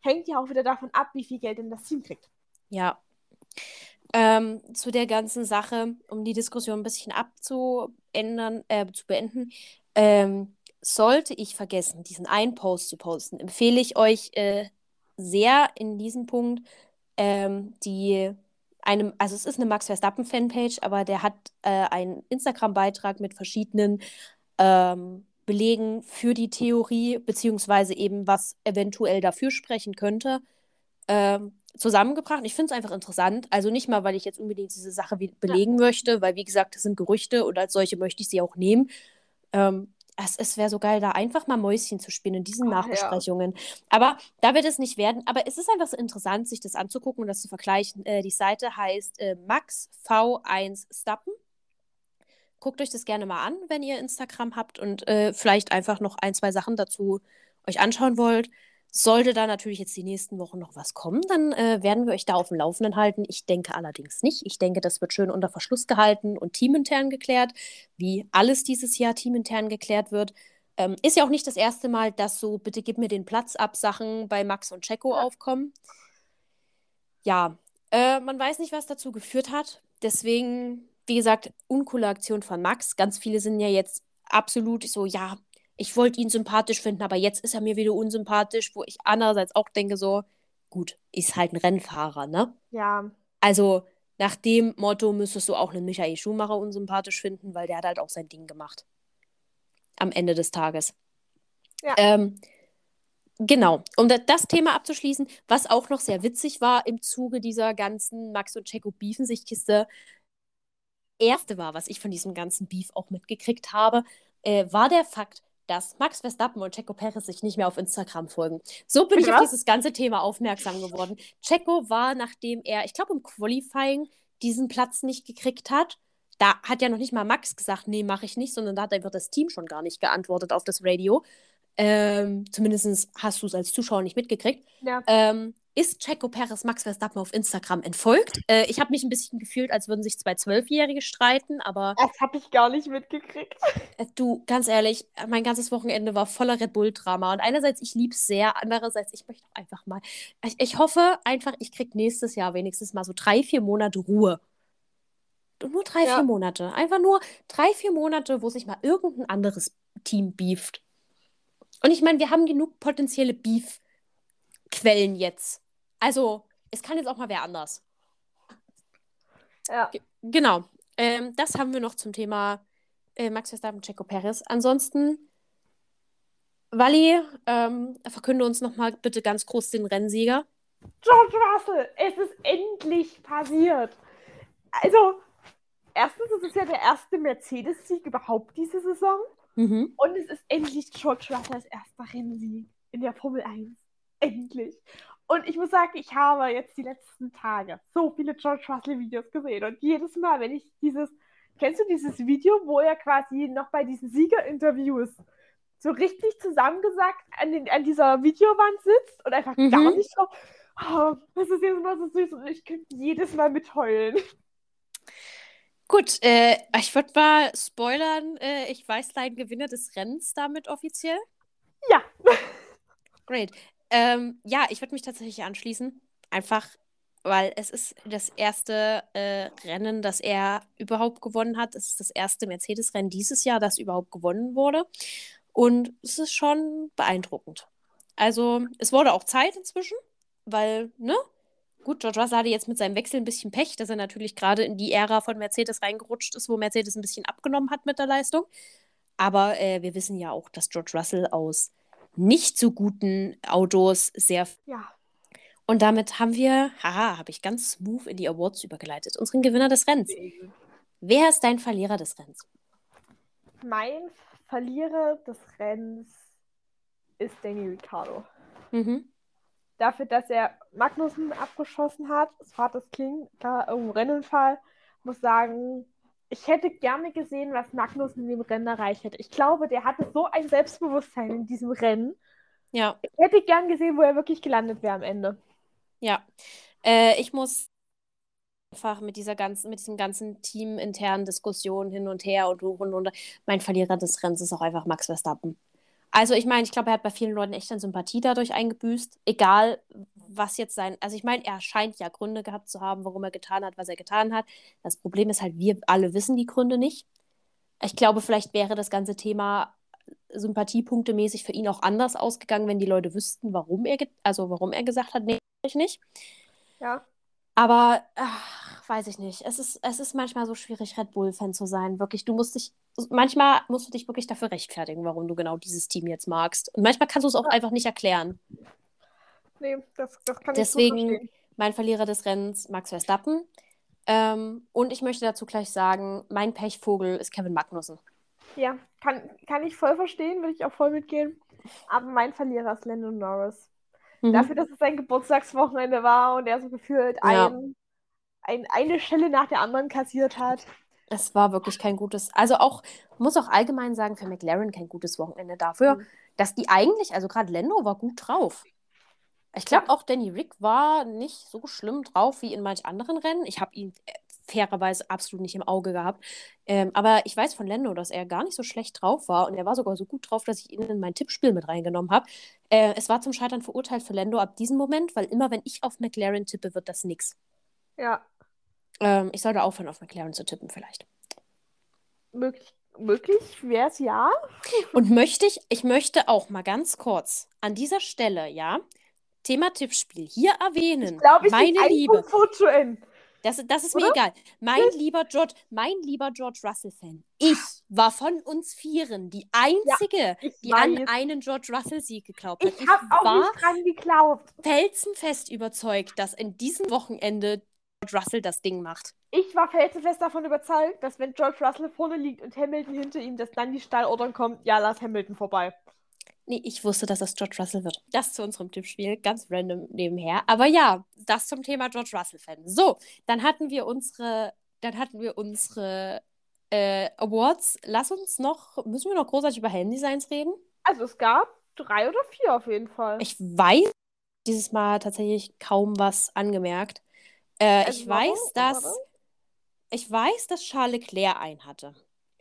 hängt ja auch wieder davon ab, wie viel Geld denn das Team kriegt. Ja. Ähm, zu der ganzen Sache, um die Diskussion ein bisschen abzuändern, äh, zu beenden, ähm, sollte ich vergessen, diesen einen Post zu posten, empfehle ich euch äh, sehr in diesem Punkt ähm, die einem, also es ist eine Max Verstappen Fanpage, aber der hat äh, einen Instagram-Beitrag mit verschiedenen ähm, Belegen für die Theorie, beziehungsweise eben was eventuell dafür sprechen könnte, ähm, zusammengebracht. Ich finde es einfach interessant. Also nicht mal, weil ich jetzt unbedingt diese Sache belegen möchte, weil wie gesagt, das sind Gerüchte und als solche möchte ich sie auch nehmen. Ähm, es, es wäre so geil, da einfach mal Mäuschen zu spielen in diesen Oh, ja. Nachbesprechungen. Aber da wird es nicht werden. Aber es ist einfach so interessant, sich das anzugucken und das zu vergleichen. Äh, die Seite heißt äh, Max V1 Stappen. Guckt euch das gerne mal an, wenn ihr Instagram habt und äh, vielleicht einfach noch ein, zwei Sachen dazu euch anschauen wollt. Sollte da natürlich jetzt die nächsten Wochen noch was kommen, dann äh, werden wir euch da auf dem Laufenden halten. Ich denke allerdings nicht. Ich denke, das wird schön unter Verschluss gehalten und teamintern geklärt, wie alles dieses Jahr teamintern geklärt wird. Ähm, ist ja auch nicht das erste Mal, dass so, bitte gib mir den Platz ab, Sachen bei Max und Checo aufkommen. Ja, äh, man weiß nicht, was dazu geführt hat. Deswegen, wie gesagt, uncoole Aktion von Max. Ganz viele sind ja jetzt absolut so, ja, ich wollte ihn sympathisch finden, aber jetzt ist er mir wieder unsympathisch, wo ich andererseits auch denke, so, gut, ist halt ein Rennfahrer, ne? Ja, Also nach dem Motto müsstest du auch einen Michael Schumacher unsympathisch finden, weil der hat halt auch sein Ding gemacht. Am Ende des Tages. Ja. Ähm, genau, um da, das Thema abzuschließen, was auch noch sehr witzig war im Zuge dieser ganzen Max und Checo beefen sich Kiste, erste war, was ich von diesem ganzen Beef auch mitgekriegt habe, äh, war der Fakt, dass Max Verstappen und Checo Perez sich nicht mehr auf Instagram folgen. So bin ich Bitte auf dieses ganze Thema aufmerksam geworden. Checo war, nachdem er, ich glaube, im Qualifying diesen Platz nicht gekriegt hat, da hat ja noch nicht mal Max gesagt, nee, mache ich nicht, sondern da hat einfach das Team schon gar nicht geantwortet auf das Radio. Ähm, Zumindest hast du es als Zuschauer nicht mitgekriegt. ja. Ähm, ist Checo Perez Max Verstappen auf Instagram entfolgt? Äh, ich habe mich ein bisschen gefühlt, als würden sich zwei Zwölfjährige streiten, aber Das habe ich gar nicht mitgekriegt. äh, du, ganz ehrlich, äh, mein ganzes Wochenende war voller Red Bull-Drama. Und einerseits, ich liebe es sehr, andererseits, ich möchte einfach mal. Ich, ich hoffe einfach, ich kriege nächstes Jahr wenigstens mal so drei, vier Monate Ruhe. Nur drei, Ja. vier Monate. Einfach nur drei, vier Monate, wo sich mal irgendein anderes Team beeft. Und ich meine, wir haben genug potenzielle Beef-Quellen jetzt. Also, es kann jetzt auch mal wer anders. Ja. Ge- Genau. Ähm, das haben wir noch zum Thema äh, Max Verstappen, Checo Perez. Ansonsten, Wally, ähm, verkünde uns nochmal bitte ganz groß den Rennsieger. George Russell, es ist endlich passiert. Also, erstens, es ist ja der erste Mercedes-Sieg überhaupt diese Saison. Mhm. Und es ist endlich George Russells erster Rennsieg in der Formel 1. Endlich. Und ich muss sagen, ich habe jetzt die letzten Tage so viele George Russell-Videos gesehen. Und jedes Mal, wenn ich dieses, kennst du dieses Video, wo er quasi noch bei diesen Siegerinterviews so richtig zusammengesagt an, den, an dieser Videowand sitzt und einfach Mhm. gar nicht drauf. Oh, das ist jetzt mal so süß und ich könnte jedes Mal mitheulen. Gut, äh, ich würde mal spoilern. Äh, ich weiß deinen Gewinner des Rennens damit offiziell. Ja. Great. Ähm, ja, ich würde mich tatsächlich anschließen. Einfach, weil es ist das erste äh, Rennen, das er überhaupt gewonnen hat. Es ist das erste Mercedes-Rennen dieses Jahr, das überhaupt gewonnen wurde. Und es ist schon beeindruckend. Also, es wurde auch Zeit inzwischen, weil, ne? Gut, George Russell hatte jetzt mit seinem Wechsel ein bisschen Pech, dass er natürlich gerade in die Ära von Mercedes reingerutscht ist, wo Mercedes ein bisschen abgenommen hat mit der Leistung. Aber äh, wir wissen ja auch, dass George Russell aus nicht so guten Autos sehr. Ja. Und damit haben wir, haha, habe ich ganz smooth in die Awards übergeleitet, unseren Gewinner des Rennens. Wer ist dein Verlierer des Rennens? Mein Verlierer des Rennens ist Danny Ricciardo. Mhm. Dafür, dass er Magnussen abgeschossen hat, es war das King, da irgendein Rennunfall, muss sagen, ich hätte gerne gesehen, was Magnussen in dem Rennen erreicht hätte. Ich glaube, der hatte so ein Selbstbewusstsein in diesem Rennen. Ja, Ich hätte gern gesehen, wo er wirklich gelandet wäre am Ende. ja. Äh, ich muss einfach mit dieser ganzen, mit diesem ganzen teaminternen Diskussion hin und her und hoch und runter. Mein Verlierer des Rennens ist auch einfach Max Verstappen. Also ich meine, ich glaube, er hat bei vielen Leuten echt an Sympathie dadurch eingebüßt. Egal, was jetzt sein. Also ich meine, er scheint ja Gründe gehabt zu haben, warum er getan hat, was er getan hat. Das Problem ist halt, wir alle wissen die Gründe nicht. Ich glaube, vielleicht wäre das ganze Thema sympathiepunktemäßig für ihn auch anders ausgegangen, wenn die Leute wüssten, warum er, also warum er gesagt hat, nee, ich nicht. Ja. Aber ach, weiß ich nicht. Es ist, es ist manchmal so schwierig, Red Bull-Fan zu sein. Wirklich, du musst dich, manchmal musst du dich wirklich dafür rechtfertigen, warum du genau dieses Team jetzt magst. Und manchmal kannst du es auch einfach nicht erklären. Nee, das, das kann Deswegen ich verstehen. mein Verlierer des Rennens, Max Verstappen. Ähm, und ich möchte dazu gleich sagen, mein Pechvogel ist Kevin Magnussen. Ja, kann, kann ich voll verstehen, würde ich auch voll mitgehen. Aber mein Verlierer ist Lando Norris. Mhm. Dafür, dass es sein Geburtstagswochenende war und er so gefühlt Ja. ein, ein, eine Schelle nach der anderen kassiert hat. Es war wirklich kein gutes, also auch, muss auch allgemein sagen, für McLaren kein gutes Wochenende dafür, Mhm. dass die eigentlich, also gerade Lando war gut drauf. Ich glaube auch Danny Rick war nicht so schlimm drauf wie in manch anderen Rennen. Ich habe ihn äh, fairerweise absolut nicht im Auge gehabt. Ähm, aber ich weiß von Lando, dass er gar nicht so schlecht drauf war und er war sogar so gut drauf, dass ich ihn in mein Tippspiel mit reingenommen habe. Äh, es war zum Scheitern verurteilt für Lando ab diesem Moment, weil immer wenn ich auf McLaren tippe, wird das nix. Ja, Ähm, ich sollte aufhören, auf McLaren zu tippen vielleicht. möglich, möglich wäre es ja. Und möchte ich, ich möchte auch mal ganz kurz an dieser Stelle, ja, Thema Tippspiel hier erwähnen. Glaube ich, meine Liebe, das, das ist mir Oder? egal. Mein lieber George, mein lieber George Russell-Fan. Ich war von uns Vieren die einzige, Ich die an einen George Russell-Sieg geglaubt hat. Ich habe auch nicht dran geglaubt. felsenfest überzeugt, dass in diesem Wochenende George Russell das Ding macht. Ich war felsenfest davon überzeugt, dass wenn George Russell vorne liegt und Hamilton hinter ihm, dass dann die Stallordern kommt, ja, lass Hamilton vorbei. Nee, ich wusste, dass das George Russell wird. Das zu unserem Tippspiel, ganz random nebenher. Aber ja, das zum Thema George Russell-Fan. So, dann hatten wir unsere, dann hatten wir unsere äh, Awards. Lass uns noch, müssen wir noch großartig über Helmdesigns reden? Also es gab drei oder vier auf jeden Fall. Ich weiß dieses Mal tatsächlich kaum was angemerkt. Äh, Also ich warte, weiß, dass warte. ich weiß, dass Charles Leclerc einen hatte.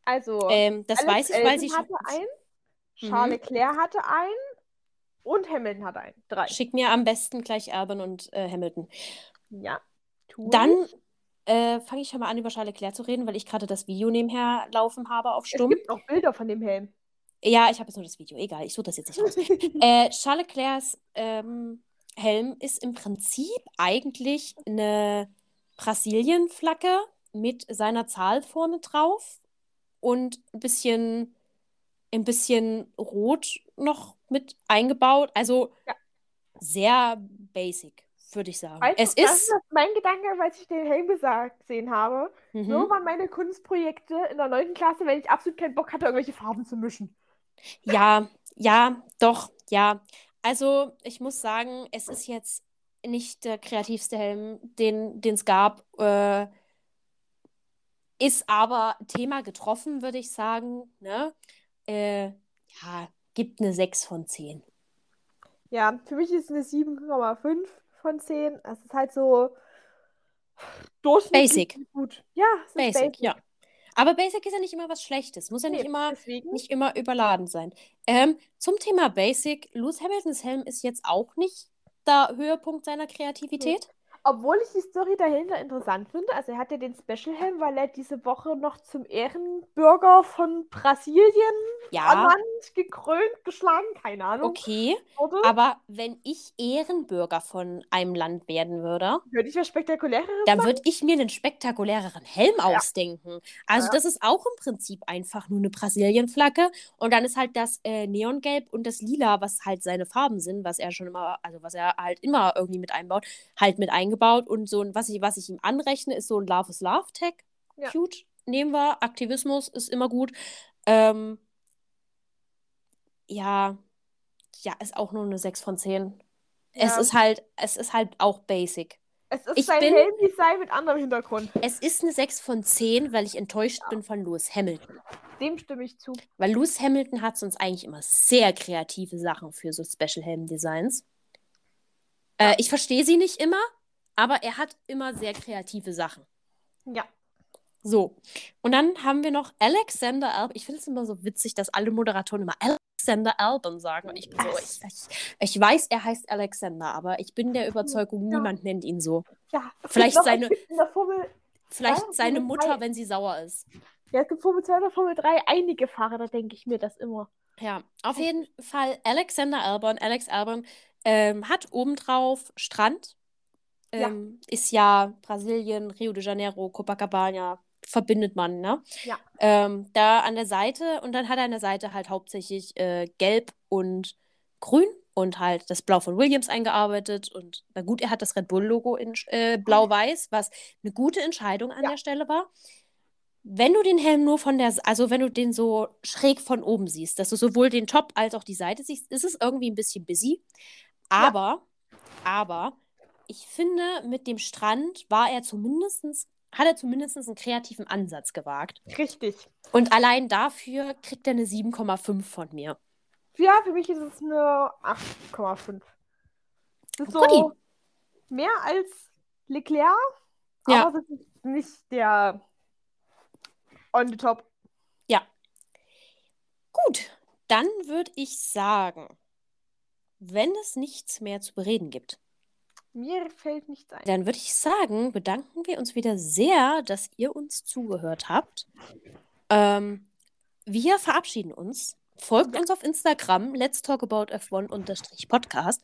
Also Ähm, das Alex weiß ich, weil sie hatte einen, Mhm. Charles Leclerc hatte einen und Hamilton hatte einen. Drei. Schick mir am besten gleich Albon und äh, Hamilton. Ja. Tu Dann äh, fange ich schon mal an, über Charles Leclerc zu reden, weil ich gerade das Video nebenher laufen habe auf Es Stumm. gibt noch Bilder von dem Helm. Ja, ich habe jetzt nur das Video. Egal, ich suche das jetzt nicht raus. äh, Charles Leclercs ähm, Helm ist im Prinzip eigentlich eine Brasilien-Flagge mit seiner Zahl vorne drauf und ein bisschen, ein bisschen rot noch mit eingebaut. Also Ja. sehr basic, würde ich sagen. Weißt es du, das ist. ist mein Gedanke, als ich den Helm gesehen habe. Mhm. So waren meine Kunstprojekte in der 9. Klasse, wenn ich absolut keinen Bock hatte, irgendwelche Farben zu mischen. Ja, ja, doch, ja. Also ich muss sagen, es ist jetzt nicht der kreativste Helm, den es gab. Äh, ist aber Thema getroffen, würde ich sagen. Ne? Äh, ja, gibt eine 6 von 10. Ja, für mich ist es eine 7,5 von 10. Es ist halt so durchschnittlich Basic. gut. Ja, Basic, basic. ja. Aber Basic ist ja nicht immer was Schlechtes. Muss ja nicht Nee, immer, deswegen. nicht immer überladen sein. Ähm, zum Thema Basic, Lewis Hamiltons Helm ist jetzt auch nicht der Höhepunkt seiner Kreativität. Obwohl ich die Story dahinter interessant finde. Also er hat ja den Special Helm, weil er diese Woche noch zum Ehrenbürger von Brasilien Ja, ernannt, gekrönt, geschlagen, keine Ahnung. okay. Wurde. Aber wenn ich Ehrenbürger von einem Land werden würde, Würde ich was Spektakuläres dann würde ich mir einen spektakuläreren Helm ausdenken. Also Ja. das ist auch im Prinzip einfach nur eine Brasilien-Flagge und dann ist halt das äh, Neongelb und das Lila, was halt seine Farben sind, was er schon immer, also was er halt immer irgendwie mit einbaut, halt mit eingebaut und so ein, was ich, was ich ihm anrechne, ist so ein Love is Love Tag. Ja. Cute, nehmen wir. Aktivismus ist immer gut. Ähm, ja, ja, ist auch nur eine 6 von 10. Es Ja. ist halt, es ist halt auch basic. Es ist Ich sein bin- Helmdesign mit anderem Hintergrund. Es ist eine 6 von 10, weil ich enttäuscht bin von Lewis Hamilton. Dem stimme ich zu. Weil Lewis Hamilton hat sonst eigentlich immer sehr kreative Sachen für so Special Helm Designs. Äh, ich verstehe sie nicht immer, aber er hat immer sehr kreative Sachen. Ja. So. Und dann haben wir noch Alexander Albon. Ich finde es immer so witzig, dass alle Moderatoren immer Alexander Albon sagen. Und ich bin so, ich, ich, ich weiß, er heißt Alexander, aber ich bin der Überzeugung, Ja. niemand nennt ihn so. Ja. Vielleicht seine- Vielleicht Ja, seine Mutter, drei. wenn sie sauer ist. ja, es gibt Formel 2 oder Formel 3 einige Fahrer, da denke ich mir das immer. Ja, auf jeden Fall Alexander Albon. Alex Albon ähm, hat obendrauf Strand. Ja. Ähm, Ist ja Brasilien, Rio de Janeiro, Copacabana, verbindet man, ne? Ja. Ähm, da an der Seite und dann hat er an der Seite halt hauptsächlich äh, gelb und grün und halt das Blau von Williams eingearbeitet. Und na gut, er hat das Red Bull-Logo in äh, blau-weiß, was eine gute Entscheidung an Ja. der Stelle war. wenn du den Helm nur von der, also wenn du den so schräg von oben siehst, dass du sowohl den Top als auch die Seite siehst, ist es irgendwie ein bisschen busy. Aber, ja. aber, ich finde, mit dem Strand war er zumindestens hat er zumindest einen kreativen Ansatz gewagt. Richtig. Und allein dafür kriegt er eine 7,5 von mir. Ja, für mich ist es eine 8,5. Das ist so Goodie. mehr als Leclerc, ja. aber es ist nicht der on the top. Ja. Gut, dann würde ich sagen, wenn es nichts mehr zu bereden gibt, mir fällt nichts ein. Dann würde ich sagen, bedanken wir uns wieder sehr, dass ihr uns zugehört habt. Ähm, wir verabschieden uns. Folgt ja. uns auf Instagram, let's talk about F1-Podcast.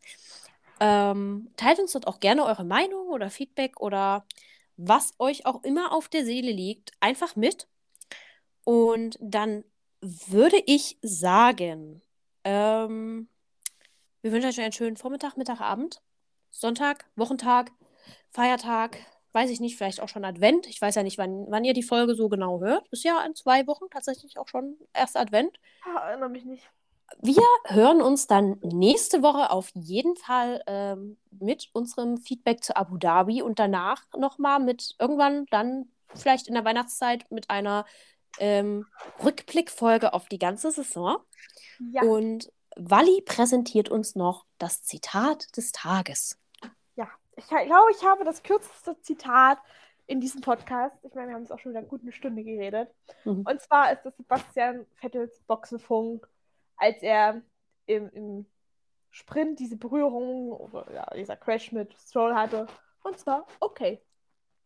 Ähm, teilt uns dort auch gerne eure Meinung oder Feedback oder was euch auch immer auf der Seele liegt, einfach mit. Und dann würde ich sagen, ähm, wir wünschen euch einen schönen Vormittag, Mittag, Abend. Sonntag, Wochentag, Feiertag, weiß ich nicht, vielleicht auch schon Advent. Ich weiß ja nicht, wann, wann ihr die Folge so genau hört. Ist ja in zwei Wochen tatsächlich auch schon erst Advent. Ah, erinnere mich nicht. Wir hören uns dann nächste Woche auf jeden Fall ähm, mit unserem Feedback zu Abu Dhabi und danach nochmal mit irgendwann dann vielleicht in der Weihnachtszeit mit einer ähm, Rückblickfolge auf die ganze Saison. Ja. Und Walli präsentiert uns noch das Zitat des Tages ich glaube, ich habe das kürzeste Zitat in diesem Podcast. Ich meine, wir haben es auch schon wieder eine gute Stunde geredet. Mhm. Und zwar ist das Sebastian Vettels Boxenfunk, als er im, im Sprint diese Berührung oder ja, dieser Crash mit Stroll hatte. Und zwar, okay,